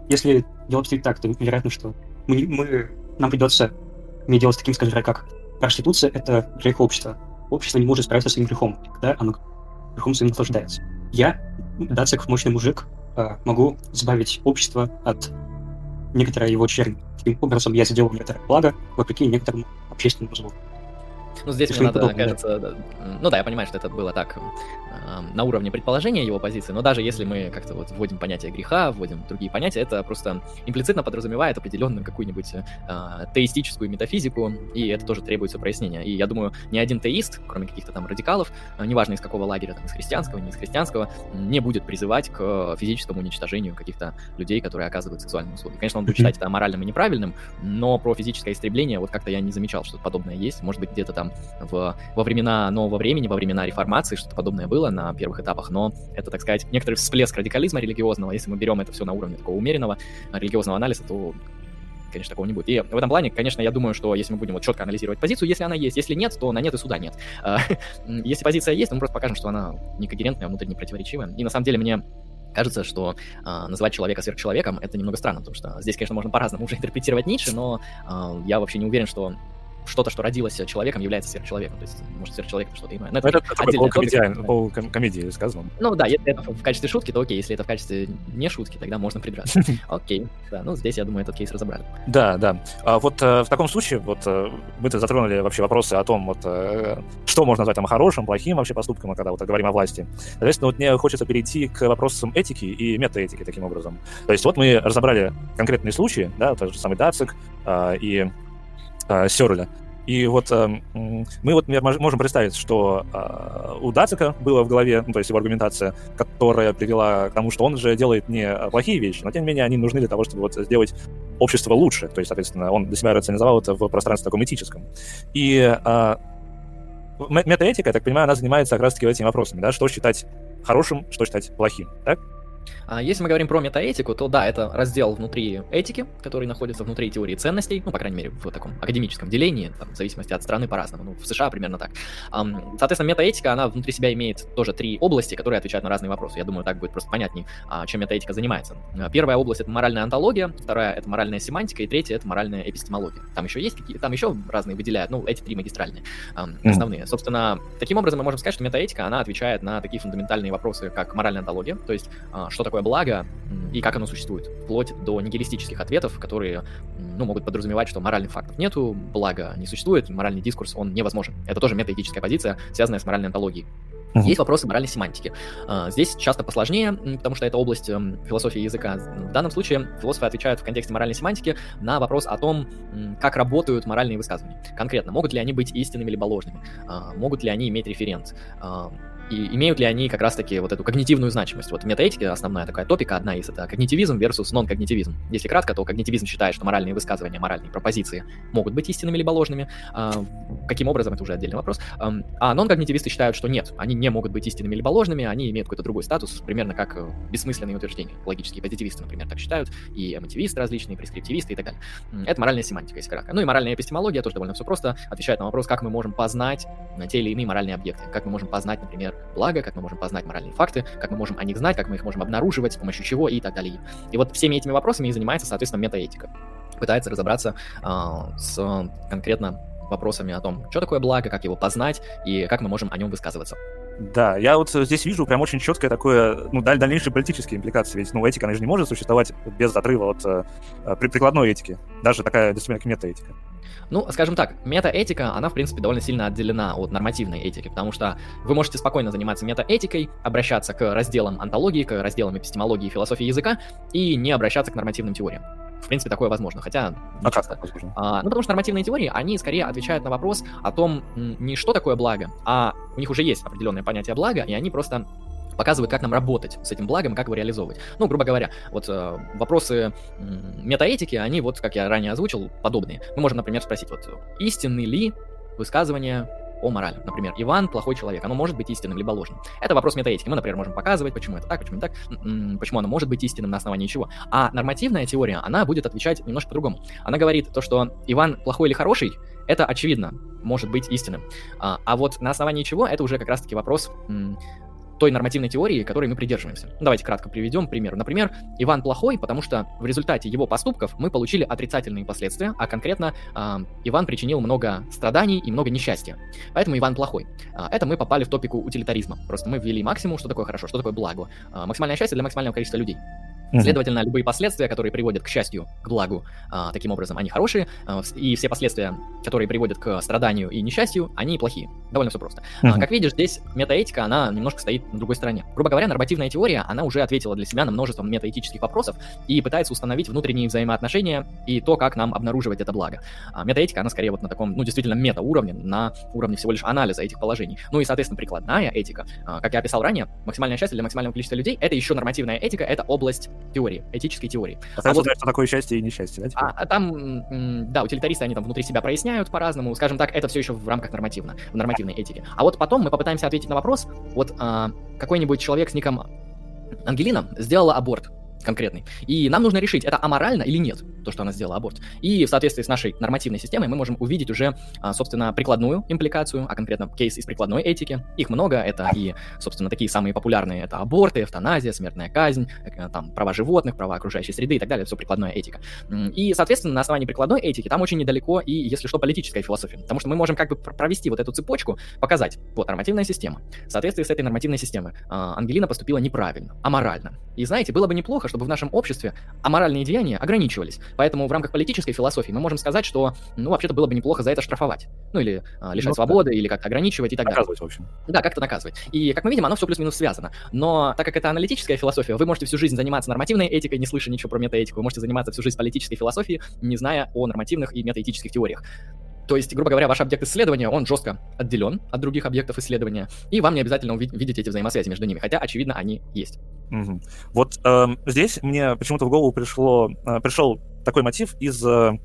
Если делать так, то вероятно, что мы, мы, нам придется иметь дело с таким, скажем как проституция — это грех общества. Общество не может справиться с своим грехом, когда оно грехом своим наслаждается. Я, Дацик, мощный мужик, а, могу избавить общество от некоторой его черни. Таким образом, я сделал некоторое благо, вопреки некоторому общественному злу. Ну, здесь мне надо, кажется, да. ну да, я понимаю, что это было так э, на уровне предположения его позиции, но даже если мы как-то вот вводим понятие греха, вводим другие понятия, это просто имплицитно подразумевает определенную какую-нибудь э, теистическую метафизику, и это тоже требуется прояснения. И я думаю, ни один теист, кроме каких-то там радикалов, э, неважно из какого лагеря, там, из христианского, не из христианского, не будет призывать к физическому уничтожению каких-то людей, которые оказывают сексуальные услуги. Конечно, он будет считать это аморальным и неправильным, но про физическое истребление вот как-то я не замечал, что подобное есть. Может быть, где-то там в, во времена нового времени, во времена реформации, что-то подобное было на первых этапах, но это, так сказать, некоторый всплеск радикализма религиозного. Если мы берем это все на уровне такого умеренного религиозного анализа, то конечно, такого не будет. И в этом плане, конечно, я думаю, что если мы будем вот четко анализировать позицию, если она есть, если нет, то на нет и суда нет. А, если позиция есть, мы просто покажем, что она некогерентная, внутренне противоречивая. И на самом деле мне кажется, что э, называть человека сверхчеловеком это немного странно, потому что здесь, конечно, можно по-разному уже интерпретировать Ницше, но э, я вообще не уверен, что что-то, что родилось человеком, является сверхчеловеком. То есть, может, сверхчеловек это что-то иное. Но это, это отдельная комедия, комедии сказано. Ну да, если это в качестве шутки, то окей. Если это в качестве не шутки, тогда можно придраться. Окей, да, ну здесь, я думаю, этот кейс разобрали. Да, да. А вот э, в таком случае, вот э, мы-то затронули вообще вопросы о том, вот э, что можно назвать там хорошим, плохим вообще поступком, когда вот говорим о власти. Соответственно, вот мне хочется перейти к вопросам этики и метаэтики таким образом. То есть вот мы разобрали конкретные случаи, да, тот же самый Дацик э, и э. И вот э, мы вот можем представить, что э, у Дацика было в голове, ну, то есть его аргументация, которая привела к тому, что он же делает не плохие вещи, но тем не менее они нужны для того, чтобы вот сделать общество лучше. То есть, соответственно, он для себя рационализовал это в пространстве таком этическом. И э, метаэтика, я так понимаю, она занимается как раз-таки этими вопросами, да, что считать хорошим, что считать плохим, так? Если мы говорим про метаэтику, то да, это раздел внутри этики, который находится внутри теории ценностей, ну, по крайней мере, в таком академическом делении, там, в зависимости от страны по-разному, ну, в США примерно так. Соответственно, метаэтика, она внутри себя имеет тоже три области, которые отвечают на разные вопросы. Я думаю, так будет просто понятнее, а, чем метаэтика занимается. Первая область — это моральная антология, вторая — это моральная семантика, и третья — это моральная эпистемология. Там еще есть какие там еще разные выделяют, ну, эти три магистральные, основные. Собственно, таким образом мы можем сказать, что метаэтика, она отвечает на такие фундаментальные вопросы, как моральная антология, то есть а, что такое благо и как оно существует, вплоть до нигилистических ответов, которые ну, могут подразумевать, что моральных фактов нету, благо не существует, моральный дискурс, он невозможен. Это тоже метаэтическая позиция, связанная с моральной антологией. Есть вопросы моральной семантики. А, здесь часто посложнее, потому что это область эм, философии языка. В данном случае философы отвечают в контексте моральной семантики на вопрос о том, как работают моральные высказывания. Конкретно, могут ли они быть истинными либо ложными? А, могут ли они иметь референт? И имеют ли они как раз-таки вот эту когнитивную значимость. Вот в метаэтике основная такая топика, одна из, это когнитивизм versus нон-когнитивизм. Если кратко, то когнитивизм считает, что моральные высказывания, моральные пропозиции могут быть истинными либо ложными. А, каким образом, это уже отдельный вопрос. А нон-когнитивисты считают, что нет, они не могут быть истинными либо ложными, они имеют какой-то другой статус, примерно как э, бессмысленные утверждения. Логические позитивисты, например, так считают, и эмотивисты различные, прескриптивисты и так далее. Это моральная семантика, если кратко. Ну и моральная эпистемология тоже довольно все просто, отвечает на вопрос, как мы можем познать на те или иные моральные объекты, как мы можем познать, например, благо, как мы можем познать моральные факты, как мы можем о них знать, как мы их можем обнаруживать, с помощью чего и так далее. И вот всеми этими вопросами и занимается, соответственно, метаэтика. Пытается разобраться э, с конкретно вопросами о том, что такое благо, как его познать и как мы можем о нем высказываться. Да, я вот здесь вижу прям очень четкое такое, ну, даль дальнейшие политические импликации. Ведь, ну, этика, она же не может существовать без отрыва от э, прикладной этики. Даже такая дисциплина, как метаэтика. Ну, скажем так, метаэтика, она, в принципе, довольно сильно отделена от нормативной этики, потому что вы можете спокойно заниматься метаэтикой, обращаться к разделам антологии, к разделам эпистемологии и философии языка, и не обращаться к нормативным теориям. В принципе, такое возможно, хотя а часто. Как а, ну, потому что нормативные теории, они скорее отвечают на вопрос о том, не что такое благо, а у них уже есть определенное понятие блага, и они просто показывают, как нам работать с этим благом, как его реализовывать. Ну, грубо говоря, вот э, вопросы э, метаэтики, они вот, как я ранее озвучил, подобные. Мы можем, например, спросить, вот, истинны ли высказывания о морали. Например, Иван плохой человек, оно может быть истинным либо ложным. Это вопрос метаэтики. Мы, например, можем показывать, почему это так, почему это так, почему оно может быть истинным на основании чего. А нормативная теория, она будет отвечать немножко по-другому. Она говорит то, что Иван плохой или хороший, это очевидно, может быть истинным. А, а вот на основании чего, это уже как раз-таки вопрос той нормативной теории, которой мы придерживаемся. Ну, давайте кратко приведем пример. Например, Иван плохой, потому что в результате его поступков мы получили отрицательные последствия, а конкретно э, Иван причинил много страданий и много несчастья. Поэтому Иван плохой. Э, это мы попали в топику утилитаризма. Просто мы ввели максиму, что такое хорошо, что такое благо. Э, максимальное счастье для максимального количества людей. Mm-hmm. Следовательно, любые последствия, которые приводят к счастью, к благу, а, таким образом, они хорошие, а, и все последствия, которые приводят к страданию и несчастью, они плохие. Довольно все просто. Mm-hmm. Как видишь, здесь метаэтика, она немножко стоит на другой стороне. Грубо говоря, нормативная теория, она уже ответила для себя на множество метаэтических вопросов и пытается установить внутренние взаимоотношения и то, как нам обнаруживать это благо. А, метаэтика, она скорее вот на таком, ну, действительно, метауровне, на уровне всего лишь анализа этих положений. Ну и, соответственно, прикладная этика, как я описал ранее, максимальное счастье для максимального количества людей, это еще нормативная этика, это область теории, этической теории. А, а вот, что такое счастье и несчастье, да? А, а там, да, утилитаристы, они там внутри себя проясняют по-разному, скажем так, это все еще в рамках нормативно, в нормативной этике. А вот потом мы попытаемся ответить на вопрос, вот а, какой-нибудь человек с ником Ангелина сделала аборт, конкретный. И нам нужно решить, это аморально или нет, то, что она сделала аборт. И в соответствии с нашей нормативной системой мы можем увидеть уже, а, собственно, прикладную импликацию, а конкретно кейс из прикладной этики. Их много, это и, собственно, такие самые популярные, это аборты, эвтаназия, смертная казнь, э, там, права животных, права окружающей среды и так далее, все прикладная этика. И, соответственно, на основании прикладной этики там очень недалеко и, если что, политическая философия, потому что мы можем как бы провести вот эту цепочку, показать, вот, нормативная система. В соответствии с этой нормативной системой а, Ангелина поступила неправильно, аморально. И, знаете, было бы неплохо, чтобы в нашем обществе аморальные деяния ограничивались. Поэтому в рамках политической философии мы можем сказать, что, ну, вообще-то было бы неплохо за это штрафовать. Ну, или а, лишать ну, свободы, да. или как-то ограничивать и так наказывать, далее. Наказывать, в общем. Да, как-то наказывать. И, как мы видим, оно все плюс-минус связано. Но так как это аналитическая философия, вы можете всю жизнь заниматься нормативной этикой, не слыша ничего про метаэтику. Вы можете заниматься всю жизнь политической философией, не зная о нормативных и метаэтических теориях. То есть, грубо говоря, ваш объект исследования, он жестко отделен от других объектов исследования, и вам не обязательно увидеть эти взаимосвязи между ними, хотя, очевидно, они есть. Угу. Вот э, здесь мне почему-то в голову пришло, э, пришел такой мотив из э,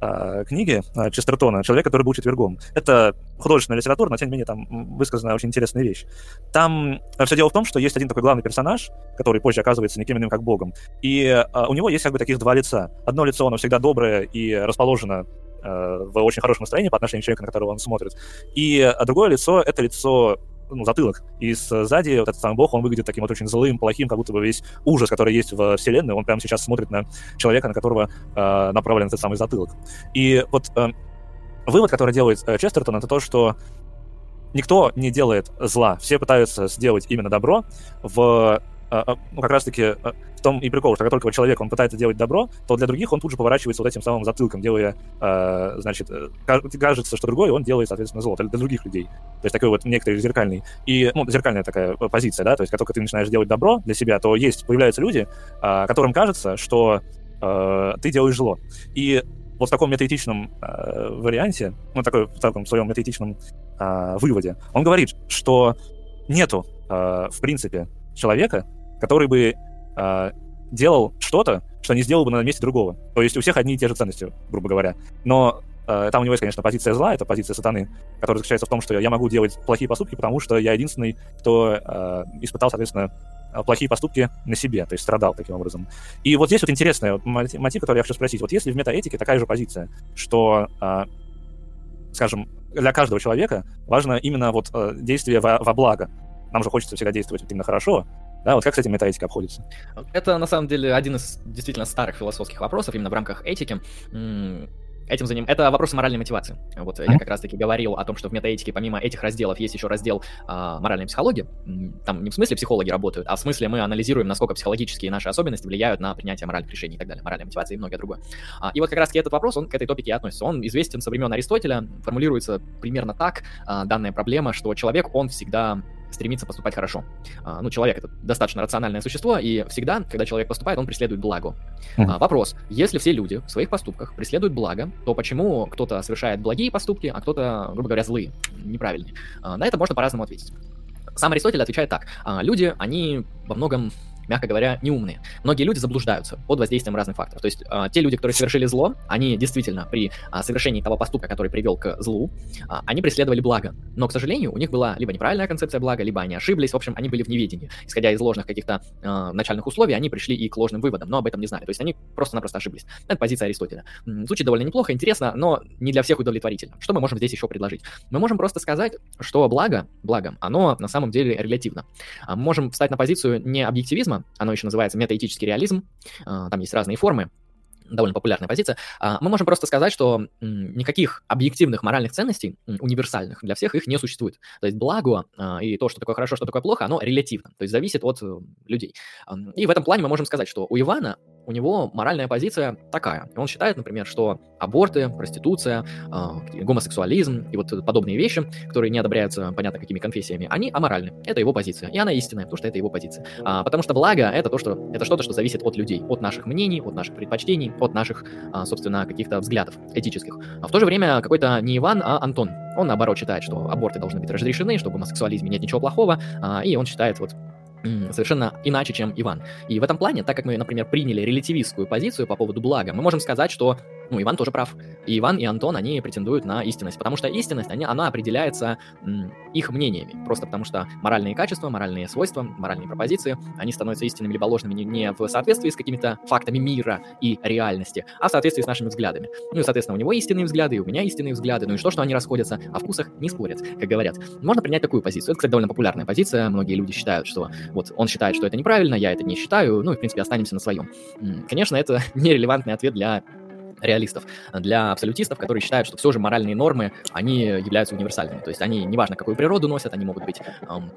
э книги э, Честертона «Человек, который был четвергом». Это художественная литература, но, тем не менее, там высказана очень интересная вещь. Там э, все дело в том, что есть один такой главный персонаж, который позже оказывается никем иным, как Богом, и у него есть как бы таких два лица. Одно лицо, оно всегда доброе и расположено в очень хорошем настроении по отношению к человеку, на которого он смотрит. И а другое лицо — это лицо ну, затылок. И сзади вот этот самый бог, он выглядит таким вот очень злым, плохим, как будто бы весь ужас, который есть в вселенной, он прямо сейчас смотрит на человека, на которого э, направлен этот самый затылок. И вот э, вывод, который делает э, Честертон, это то, что никто не делает зла, все пытаются сделать именно добро в ну, как раз-таки а, в том и прикол, что как только человек, он пытается делать добро, то для других он тут же поворачивается вот этим самым затылком, делая, значит, э, кажется, что другой, он делает, соответственно, зло для других людей. То есть такой вот некоторый зеркальный, и, ну, зеркальная такая позиция, да, то есть как только ты начинаешь делать добро для себя, то есть, появляются люди, которым кажется, что ты делаешь зло. И вот в таком метаэтичном э, варианте, ну, такой, в таком своем метаэтичном э, выводе, он говорит, что нету, э, в принципе, человека, который бы э, делал что-то, что не сделал бы на месте другого. То есть у всех одни и те же ценности, грубо говоря. Но э, там у него есть, конечно, позиция зла, это позиция сатаны, которая заключается в том, что я могу делать плохие поступки, потому что я единственный, кто э, испытал, соответственно, плохие поступки на себе, то есть страдал таким образом. И вот здесь вот интересный мотив, который я хочу спросить. Вот если в метаэтике такая же позиция, что, э, скажем, для каждого человека важно именно вот э, действие во, во благо, нам же хочется всегда действовать вот именно хорошо, да, вот как с этим метаэтика обходится? Это, на самом деле, один из действительно старых философских вопросов именно в рамках этики этим заним... Это вопрос моральной мотивации. Вот mm-hmm. я как раз-таки говорил о том, что в метаэтике помимо этих разделов есть еще раздел а, моральной психологии. Там не в смысле психологи работают, а в смысле мы анализируем, насколько психологические наши особенности влияют на принятие моральных решений и так далее, моральной мотивации и многое другое. А, и вот как раз-таки этот вопрос, он к этой топике относится. Он известен со времен Аристотеля, формулируется примерно так, а, данная проблема, что человек, он всегда стремится поступать хорошо. А, ну, человек — это достаточно рациональное существо, и всегда, когда человек поступает, он преследует благо. Mm-hmm. вопрос. Если все люди в своих поступках преследуют благо, то почему кто-то совершает благие поступки, а кто-то, грубо говоря, злые, неправильные? А, на это можно по-разному ответить. Сам Аристотель отвечает так. Люди, они во многом мягко говоря, неумные. Многие люди заблуждаются под воздействием разных факторов. То есть э, те люди, которые совершили зло, они действительно при э, совершении того поступка, который привел к злу, э, они преследовали благо. Но, к сожалению, у них была либо неправильная концепция блага, либо они ошиблись. В общем, они были в неведении. Исходя из ложных каких-то э, начальных условий, они пришли и к ложным выводам, но об этом не знали. То есть они просто-напросто ошиблись. Это позиция Аристотеля. Звучит довольно неплохо, интересно, но не для всех удовлетворительно. Что мы можем здесь еще предложить? Мы можем просто сказать, что благо, благо, оно на самом деле релятивно. Мы можем встать на позицию не объективизма, оно еще называется называется метаэтический реализм. А, там есть разные формы довольно популярная позиция, а, мы можем просто сказать, что никаких объективных моральных ценностей, универсальных для всех, их не существует. То есть благо а, и то, что такое хорошо, что такое плохо, оно релятивно, то есть зависит от э, людей. И в этом плане мы можем сказать, что у Ивана у него моральная позиция такая. Он считает, например, что аборты, проституция, э, гомосексуализм и вот подобные вещи, которые не одобряются, понятно, какими конфессиями, они аморальны. Это его позиция. И она истинная, потому что это его позиция. А, потому что благо — это то, что это что-то, что зависит от людей, от наших мнений, от наших предпочтений, от наших, а, собственно, каких-то взглядов этических. А в то же время какой-то не Иван, а Антон. Он, наоборот, считает, что аборты должны быть разрешены, что в гомосексуализме нет ничего плохого, а, и он считает вот совершенно иначе, чем Иван. И в этом плане, так как мы, например, приняли релятивистскую позицию по поводу блага, мы можем сказать, что ну, Иван тоже прав. И Иван, и Антон, они претендуют на истинность, потому что истинность, они, она определяется м, их мнениями, просто потому что моральные качества, моральные свойства, моральные пропозиции, они становятся истинными либо ложными не, не в соответствии с какими-то фактами мира и реальности, а в соответствии с нашими взглядами. Ну и, соответственно, у него истинные взгляды, и у меня истинные взгляды, ну и что, что они расходятся, о вкусах не спорят, как говорят. Можно принять такую позицию. Это, кстати, довольно популярная позиция, многие люди считают, что вот он считает, что это неправильно, я это не считаю, ну и, в принципе, останемся на своем. Конечно, это нерелевантный ответ для реалистов, для абсолютистов, которые считают, что все же моральные нормы, они являются универсальными. То есть они, неважно, какую природу носят, они могут быть эм,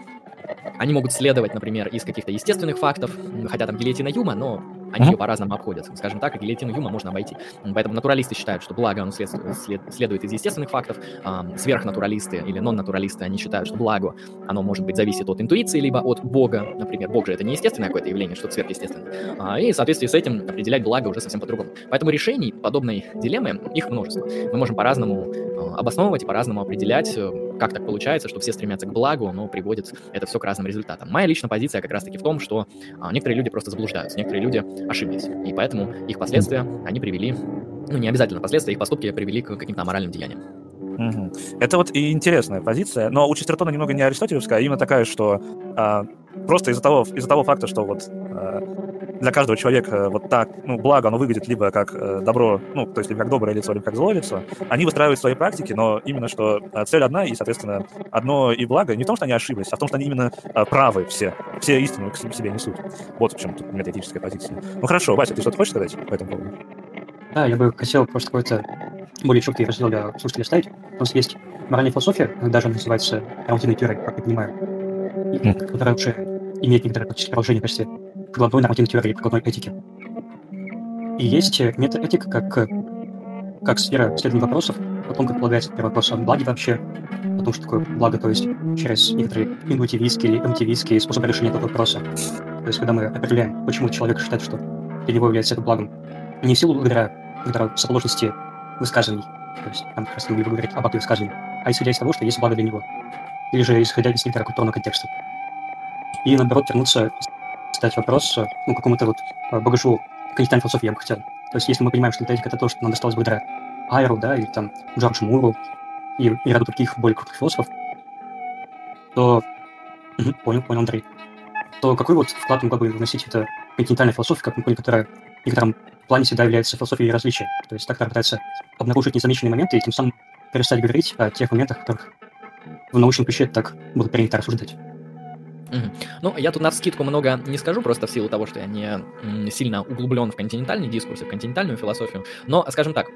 они могут следовать, например, из каких-то естественных фактов, хотя там гильотина Юма, но они mm-hmm. ее по-разному обходят. Скажем так, гильотину Юма можно обойти. Поэтому натуралисты считают, что благо оно след, след, следует из естественных фактов. Э, сверхнатуралисты или нон-натуралисты, они считают, что благо, оно может быть зависит от интуиции, либо от Бога. Например, Бог же это не естественное какое-то явление, что-то сверхъестественное. А, и в соответствии с этим определять благо уже совсем по-другому. Поэтому решений подобной дилеммы, их множество. Мы можем по-разному э, обосновывать и по-разному определять, э, как так получается, что все стремятся к благу, но приводит это все к разным результатам. Моя личная позиция как раз-таки в том, что а, некоторые люди просто заблуждаются, некоторые люди ошиблись, и поэтому их последствия, они привели, ну не обязательно последствия, их поступки привели к каким-то аморальным деяниям. Угу. Это вот и интересная позиция, но у Честертона немного не аристотелевская, а именно такая, что а, просто из-за того, из-за того факта, что вот а, для каждого человека вот так, ну, благо, оно выглядит либо как э, добро, ну, то есть либо как доброе лицо, либо как злое лицо, они выстраивают свои практики, но именно что э, цель одна, и, соответственно, одно и благо не в том, что они ошиблись, а в том, что они именно э, правы все, все истину к себе несут. Вот в чем тут метаэтическая позиция. Ну хорошо, Вася, ты что-то хочешь сказать по этому поводу? Да, я бы хотел просто какой-то более четкий раздел для слушателей ставить. У нас есть моральная философия, даже называется нормативной теорией, как я понимаю, mm. которая уже имеет некоторое практическое приложение в качестве прикладной нормативной теории, прикладной этики. И есть метаэтика как, как сфера исследования вопросов, о том, как полагается например, вопрос о благе вообще, о том, что такое благо, то есть через некоторые интуитивистские или эмоtivистские способы решения этого вопроса. То есть когда мы определяем, почему человек считает, что для него является это благом, не в силу благодаря, благодаря соположности высказываний, то есть там как раз будем говорить об акте высказываний, а исходя из того, что есть благо для него. или же исходя из литературного контекста. И, наоборот, вернуться, стать вопрос ну, какому-то вот багажу континентальной философии я бы хотел. То есть, если мы понимаем, что литератика — это то, что нам досталось благодаря Айру, да, или там Джорджу Муру и, и ряду других более крутых философов, то... Понял, понял, Андрей. То какой вот вклад могла бы вносить эта континентальная философия, как мы поняли, которая в некотором плане всегда является философией различия. То есть так пытается обнаружить незамеченные моменты и тем самым перестать говорить о тех моментах, которых в научном ключе так будут принято рассуждать. Угу. Ну, я тут на скидку много не скажу, просто в силу того, что я не сильно углублен в континентальный дискурс, в континентальную философию. Но, скажем так,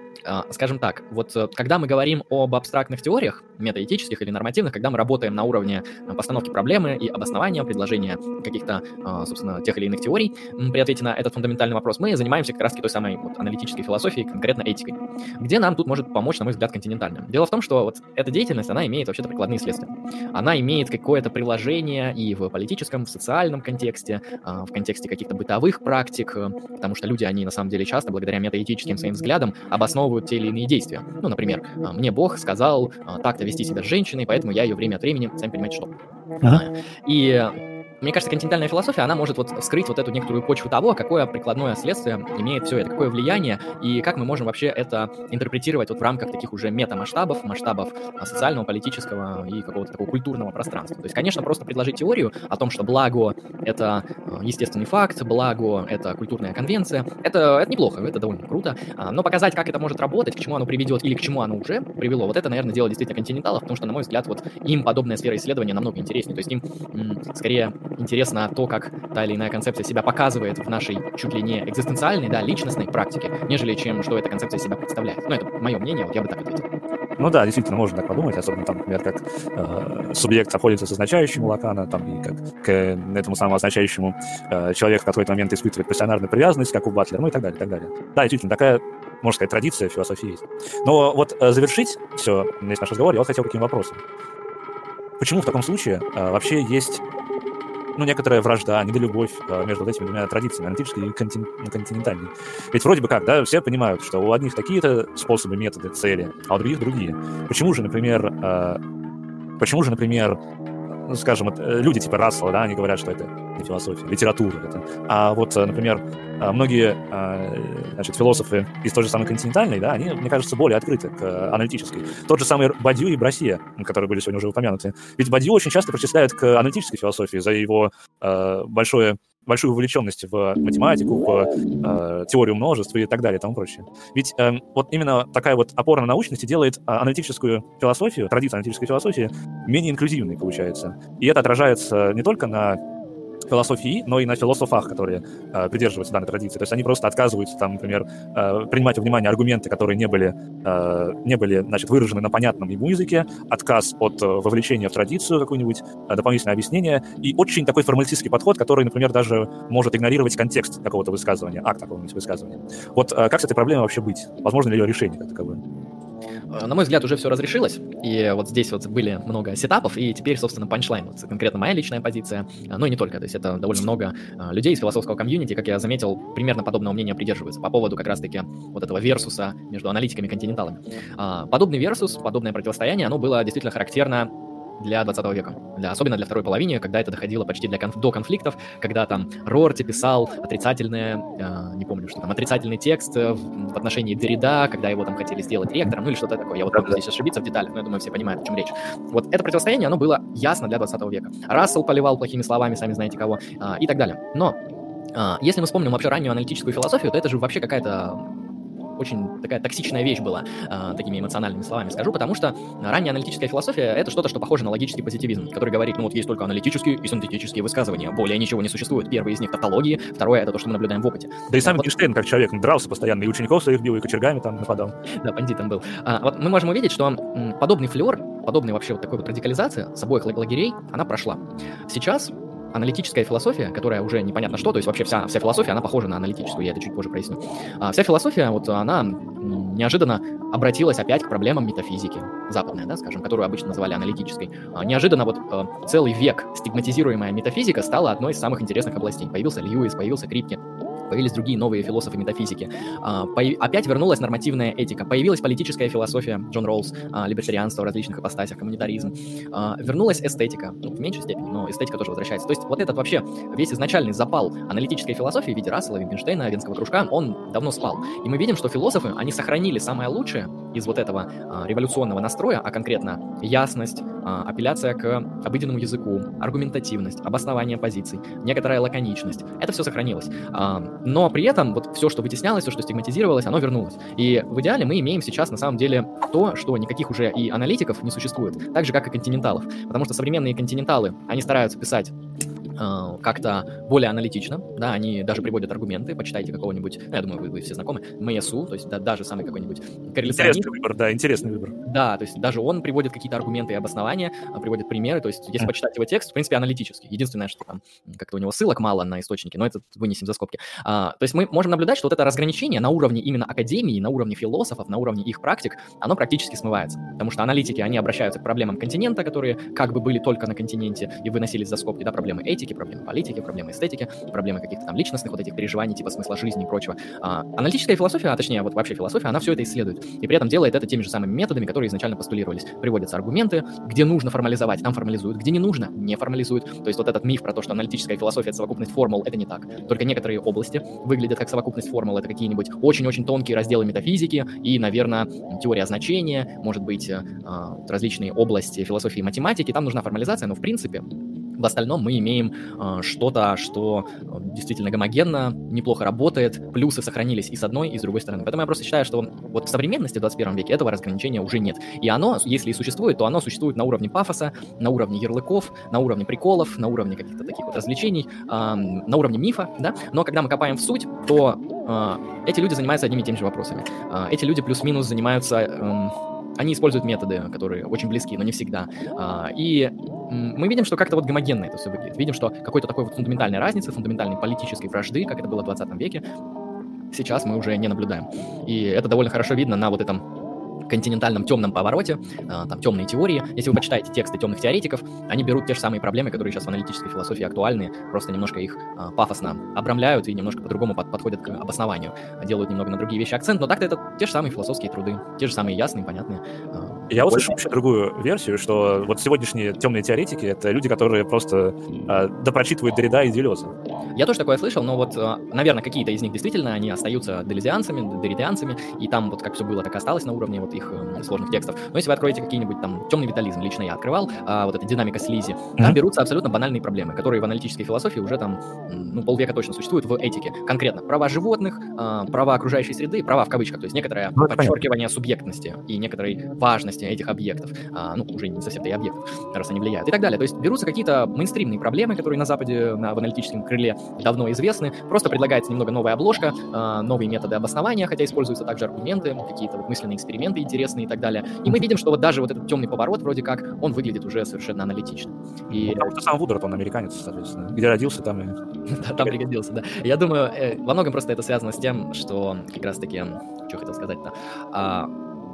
скажем так, вот э, когда мы говорим об абстрактных теориях, метаэтических или нормативных, когда мы работаем на уровне э, постановки проблемы и обоснования, предложения каких-то, а, собственно, тех или иных теорий, при ответе на этот фундаментальный вопрос, мы занимаемся как раз-таки той самой вот, аналитической философией, конкретно этикой. Где нам тут может помочь, на мой взгляд, континентальная? Дело в том, что вот эта деятельность, она имеет вообще-то прикладные следствия. Она имеет какое-то приложение и в политическом, в социальном контексте, а, в контексте каких-то бытовых практик, э, потому что люди, они на самом деле часто, благодаря метаэтическим своим взглядам, обосновывают те или иные действия. Ну, например, а, мне Бог сказал а, так-то вести себя с женщиной, поэтому я ее время от времени, сами понимаете, что. Ага. И мне кажется, континентальная философия, она может вот вскрыть вот эту некоторую почву того, какое прикладное следствие имеет все это, какое влияние, и как мы можем вообще это интерпретировать вот в рамках таких уже метамасштабов, масштабов а, социального, политического и какого-то такого культурного пространства. То есть, конечно, просто предложить теорию о том, что благо — это а, естественный факт, благо — это культурная конвенция, это, это неплохо, это довольно круто, а, но показать, как это может работать, к чему оно приведет или к чему оно уже привело, вот это, наверное, дело действительно континенталов, потому что, на мой взгляд, вот им подобная сфера исследования намного интереснее. То есть им скорее интересно то, как та или иная концепция себя показывает в нашей чуть ли не экзистенциальной, да, личностной практике, нежели чем что эта концепция себя представляет. Ну, это мое мнение, вот я бы так ответил. Ну да, действительно, можно так подумать, особенно там, например, как э, субъект обходится с означающим Лакана, там, и как к этому самому означающему э, человек в какой-то момент испытывает пассионарную привязанность, как у Батлера, ну и так далее, и так далее. Да, действительно, такая, можно сказать, традиция философии есть. Но вот э, завершить все, весь наш разговор, я вот хотел каким вопросом. Почему в таком случае э, вообще есть ну, некоторая вражда, недолюбовь э, между вот этими двумя традициями, аналитической и контин, континентальной. Ведь вроде бы как, да, все понимают, что у одних такие-то способы, методы, цели, а у других другие. Почему же, например, э, почему же, например, ну, скажем, э, люди типа Рассела, да, они говорят, что это не философия, литература это. А вот, э, например, э, многие значит, философы из той же самой континентальной, да, они, мне кажется, более открыты к аналитической. Тот же самый Бадью и Брасье, которые были сегодня уже упомянуты. Ведь Бадью очень часто причисляют к аналитической философии за его большое большую вовлеченность в математику, в э, теорию множеств и так далее и тому прочее. Ведь э, вот именно такая вот опора на научности делает э, аналитическую философию, традицию аналитической философии менее инклюзивной, получается. И это отражается не только на философии, но и на философах, которые э, придерживаются данной традиции. То есть они просто отказываются, там, например, э, принимать во внимание аргументы, которые не были, э, не были значит, выражены на понятном ему языке, отказ от э, вовлечения в традицию какую-нибудь, э, дополнительное объяснение, и очень такой формалистический подход, который, например, даже может игнорировать контекст какого-то высказывания, акт какого-нибудь высказывания. Вот э, как с этой проблемой вообще быть? Возможно ли ее решение как таковое? Э, на мой взгляд, уже все разрешилось, и вот здесь вот были много сетапов, и теперь, собственно, панчлайн, вот конкретно моя личная позиция, э, ну и не только, то есть это довольно много э, людей из философского комьюнити, как я заметил, примерно подобного мнения придерживаются по поводу как раз-таки вот этого версуса между аналитиками и континенталами. Подобный версус, подобное противостояние, оно было действительно характерно для 20 века. Для, особенно для второй половины, когда это доходило почти для конф, до конфликтов, когда там Рорти писал отрицательное, э, не помню, что там, отрицательный текст в, в отношении Derrida, когда его там хотели сделать ректором, ну или что-то такое. Я вот могу здесь ошибиться в деталях, но я думаю, все понимают, о чем речь. Вот это противостояние, оно было ясно для 20 века. Рассел поливал плохими словами, сами знаете кого, э, и так далее. Но э, если мы вспомним вообще раннюю аналитическую философию, то это же вообще какая-то очень такая токсичная вещь была, э, такими эмоциональными словами скажу, потому что ранняя аналитическая философия — это что-то, что похоже на логический позитивизм, который говорит, ну вот есть только аналитические и синтетические высказывания, более ничего не существует. Первый из них — тавтологии, второе — это то, что мы наблюдаем в опыте. Да и сам вот. Гейнштейн как человек дрался постоянно, и учеников своих бил, и кочергами там нападал. Да, бандитом был. А, вот мы можем увидеть, что подобный флер, подобный вообще вот такой вот радикализация с обоих лагерей, она прошла. Сейчас аналитическая философия, которая уже непонятно что, то есть вообще вся, вся философия, она похожа на аналитическую, я это чуть позже проясню. А, вся философия, вот она неожиданно обратилась опять к проблемам метафизики, западная, да, скажем, которую обычно называли аналитической. А, неожиданно вот э, целый век стигматизируемая метафизика стала одной из самых интересных областей. Появился Льюис, появился Крипке, появились другие новые философы метафизики. А, опять вернулась нормативная этика, появилась политическая философия, Джон Роллс, а, либертарианство в различных ипостасях, коммунитаризм. А, вернулась эстетика, ну, в меньшей степени, но эстетика тоже возвращается. То есть вот этот вообще весь изначальный запал аналитической философии в виде Рассела, Витгенштейна, Венского кружка, он давно спал. И мы видим, что философы, они сохранили самое лучшее из вот этого революционного настроя, а конкретно ясность, апелляция к обыденному языку, аргументативность, обоснование позиций, некоторая лаконичность. Это все сохранилось. Но при этом вот все, что вытеснялось, все, что стигматизировалось, оно вернулось. И в идеале мы имеем сейчас на самом деле то, что никаких уже и аналитиков не существует, так же, как и континенталов. Потому что современные континенталы, они стараются писать как-то более аналитично, да, они даже приводят аргументы, почитайте какого-нибудь, ну, я думаю, вы, вы все знакомы, МСУ, то есть да, даже самый какой-нибудь корреляционист. Интересный выбор, да, интересный выбор. Да, то есть даже он приводит какие-то аргументы и обоснования, а, приводит примеры, то есть если mm. почитать его текст, в принципе, аналитический. Единственное, что там как-то у него ссылок мало на источники, но это вынесем за скобки. А, то есть мы можем наблюдать, что вот это разграничение на уровне именно академии, на уровне философов, на уровне их практик, оно практически смывается. Потому что аналитики, они обращаются к проблемам континента, которые как бы были только на континенте и выносились за скобки, да, проблемы этики, проблемы политики, проблемы эстетики, проблемы каких-то там личностных вот этих переживаний, типа смысла жизни и прочего. А, аналитическая философия, а точнее вот вообще философия, она все это исследует. И при этом делает это теми же самыми методами, которые изначально постулировались. Приводятся аргументы, где нужно формализовать, там формализуют, где не нужно, не формализуют. То есть вот этот миф про то, что аналитическая философия — это совокупность формул, это не так. Только некоторые области выглядят как совокупность формул, это какие-нибудь очень-очень тонкие разделы метафизики и, наверное, теория значения, может быть, э, различные области философии и математики. Там нужна формализация, но в принципе в остальном мы имеем э, что-то, что э, действительно гомогенно, неплохо работает, плюсы сохранились и с одной, и с другой стороны. Поэтому я просто считаю, что вот в современности в 21 веке этого разграничения уже нет. И оно, если и существует, то оно существует на уровне пафоса, на уровне ярлыков, на уровне приколов, на уровне каких-то таких вот развлечений, э, на уровне мифа, да. Но когда мы копаем в суть, то э, эти люди занимаются одними и теми же вопросами. Э, эти люди плюс-минус занимаются... Э, они используют методы, которые очень близки, но не всегда. А, и мы видим, что как-то вот гомогенно это все выглядит. Видим, что какой-то такой вот фундаментальной разницы, фундаментальной политической вражды, как это было в 20 веке, сейчас мы уже не наблюдаем. И это довольно хорошо видно на вот этом континентальном темном повороте, а, там темные теории. Если вы почитаете тексты темных теоретиков, они берут те же самые проблемы, которые сейчас в аналитической философии актуальны, просто немножко их а, пафосно обрамляют и немножко по-другому под, подходят к обоснованию, делают немного на другие вещи акцент, но так-то это те же самые философские труды, те же самые ясные, понятные. А, Я услышал вообще другую версию, что вот сегодняшние темные теоретики — это люди, которые просто э, допрочитывают Derrida и Делеза. Я тоже такое слышал, но вот, наверное, какие-то из них действительно, они остаются делезианцами, деридианцами, и там вот как все было, так и осталось на уровне вот их их э, сложных текстов. Но если вы откроете какие-нибудь там темный витализм, лично я открывал, а, вот эта динамика слизи, mm-hmm. там берутся абсолютно банальные проблемы, которые в аналитической философии уже там, ну, полвека точно существуют в этике. Конкретно права животных, а, права окружающей среды, права в кавычках, то есть некоторое ну, подчеркивание понятно. субъектности и некоторой важности этих объектов, а, ну, уже не совсем-то и объектов, раз они влияют, и так далее. То есть берутся какие-то мейнстримные проблемы, которые на Западе, на, в аналитическом крыле давно известны, просто предлагается немного новая обложка, а, новые методы обоснования, хотя используются также аргументы, какие-то вот мысленные эксперименты интересные и так далее. И мы видим, что вот даже вот этот темный поворот, вроде как, он выглядит уже совершенно аналитично. И... Ну, потому что сам Вудерт, он американец, соответственно. Где родился, там и... Там пригодился, да. Я думаю, э, во многом просто это связано с тем, что как раз-таки, что хотел сказать-то, а,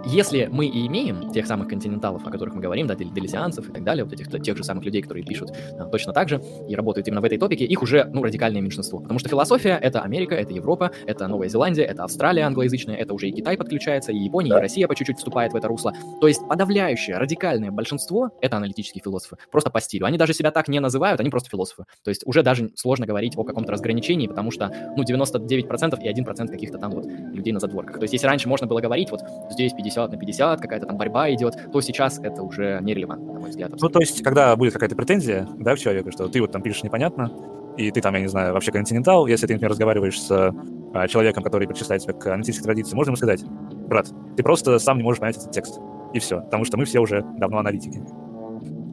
если мы и имеем тех самых континенталов, о которых мы говорим, да, делизианцев и так далее, вот этих тех же самых людей, которые пишут а, точно так же и работают именно в этой топике, их уже, ну, радикальное меньшинство. Потому что философия — это Америка, это Европа, это Новая Зеландия, это Австралия англоязычная, это уже и Китай подключается, и Япония, и Россия по чуть-чуть вступает в это русло. То есть подавляющее, радикальное большинство — это аналитические философы, просто по стилю. Они даже себя так не называют, они просто философы. То есть уже даже сложно говорить о каком-то разграничении, потому что, ну, 99% и 1% каких-то там вот людей на задворках. То есть если раньше можно было говорить, вот здесь 50 на 50, какая-то там борьба идет, то сейчас это уже нерелевантно, на мой взгляд. Абсолютно. Ну, то есть, когда будет какая-то претензия, да, к человеку, что ты вот там пишешь непонятно, и ты там, я не знаю, вообще континентал, если ты, например, разговариваешь с а, человеком, который причисляет себя к аналитической традиции, можно ему сказать, брат, ты просто сам не можешь понять этот текст. И все, потому что мы все уже давно аналитики.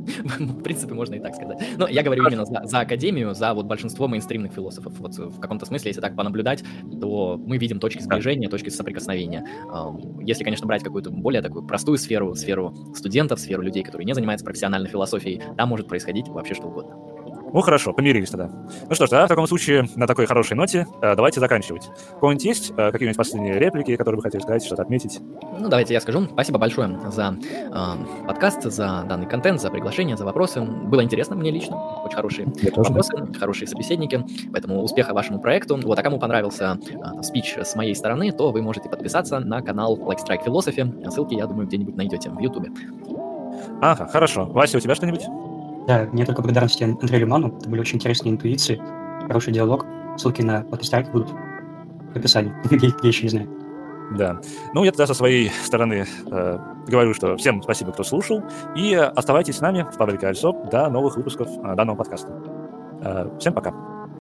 В принципе, можно и так сказать. Но я говорю именно за, за академию, за вот большинство мейнстримных философов. Вот в каком-то смысле, если так понаблюдать, то мы видим точки сближения, точки соприкосновения. Если, конечно, брать какую-то более такую простую сферу, сферу студентов, сферу людей, которые не занимаются профессиональной философией, там может происходить вообще что угодно. Ну хорошо, помирились тогда. Ну что ж, тогда в таком случае на такой хорошей ноте э, давайте заканчивать. У кого-нибудь есть э, какие-нибудь последние реплики, которые вы хотели сказать, что-то отметить? Ну давайте я скажу. Спасибо большое за э, подкаст, за данный контент, за приглашение, за вопросы. Было интересно мне лично. Очень хорошие вопросы, хорошие собеседники. Поэтому успеха вашему проекту. Вот, а кому понравился э, спич с моей стороны, то вы можете подписаться на канал Like Strike Philosophy. Ссылки, я думаю, где-нибудь найдете в YouTube. Ага, хорошо. Вася, у тебя что-нибудь? Да, мне только благодарности Андрею Лиману. Это были очень интересные интуиции, хороший диалог. Ссылки на подкастерки будут в описании. Я еще не знаю. Да. Ну, я тогда со своей стороны э, говорю, что всем спасибо, кто слушал, и оставайтесь с нами в Паблике Альсоп до новых выпусков э, данного подкаста. Э, всем пока.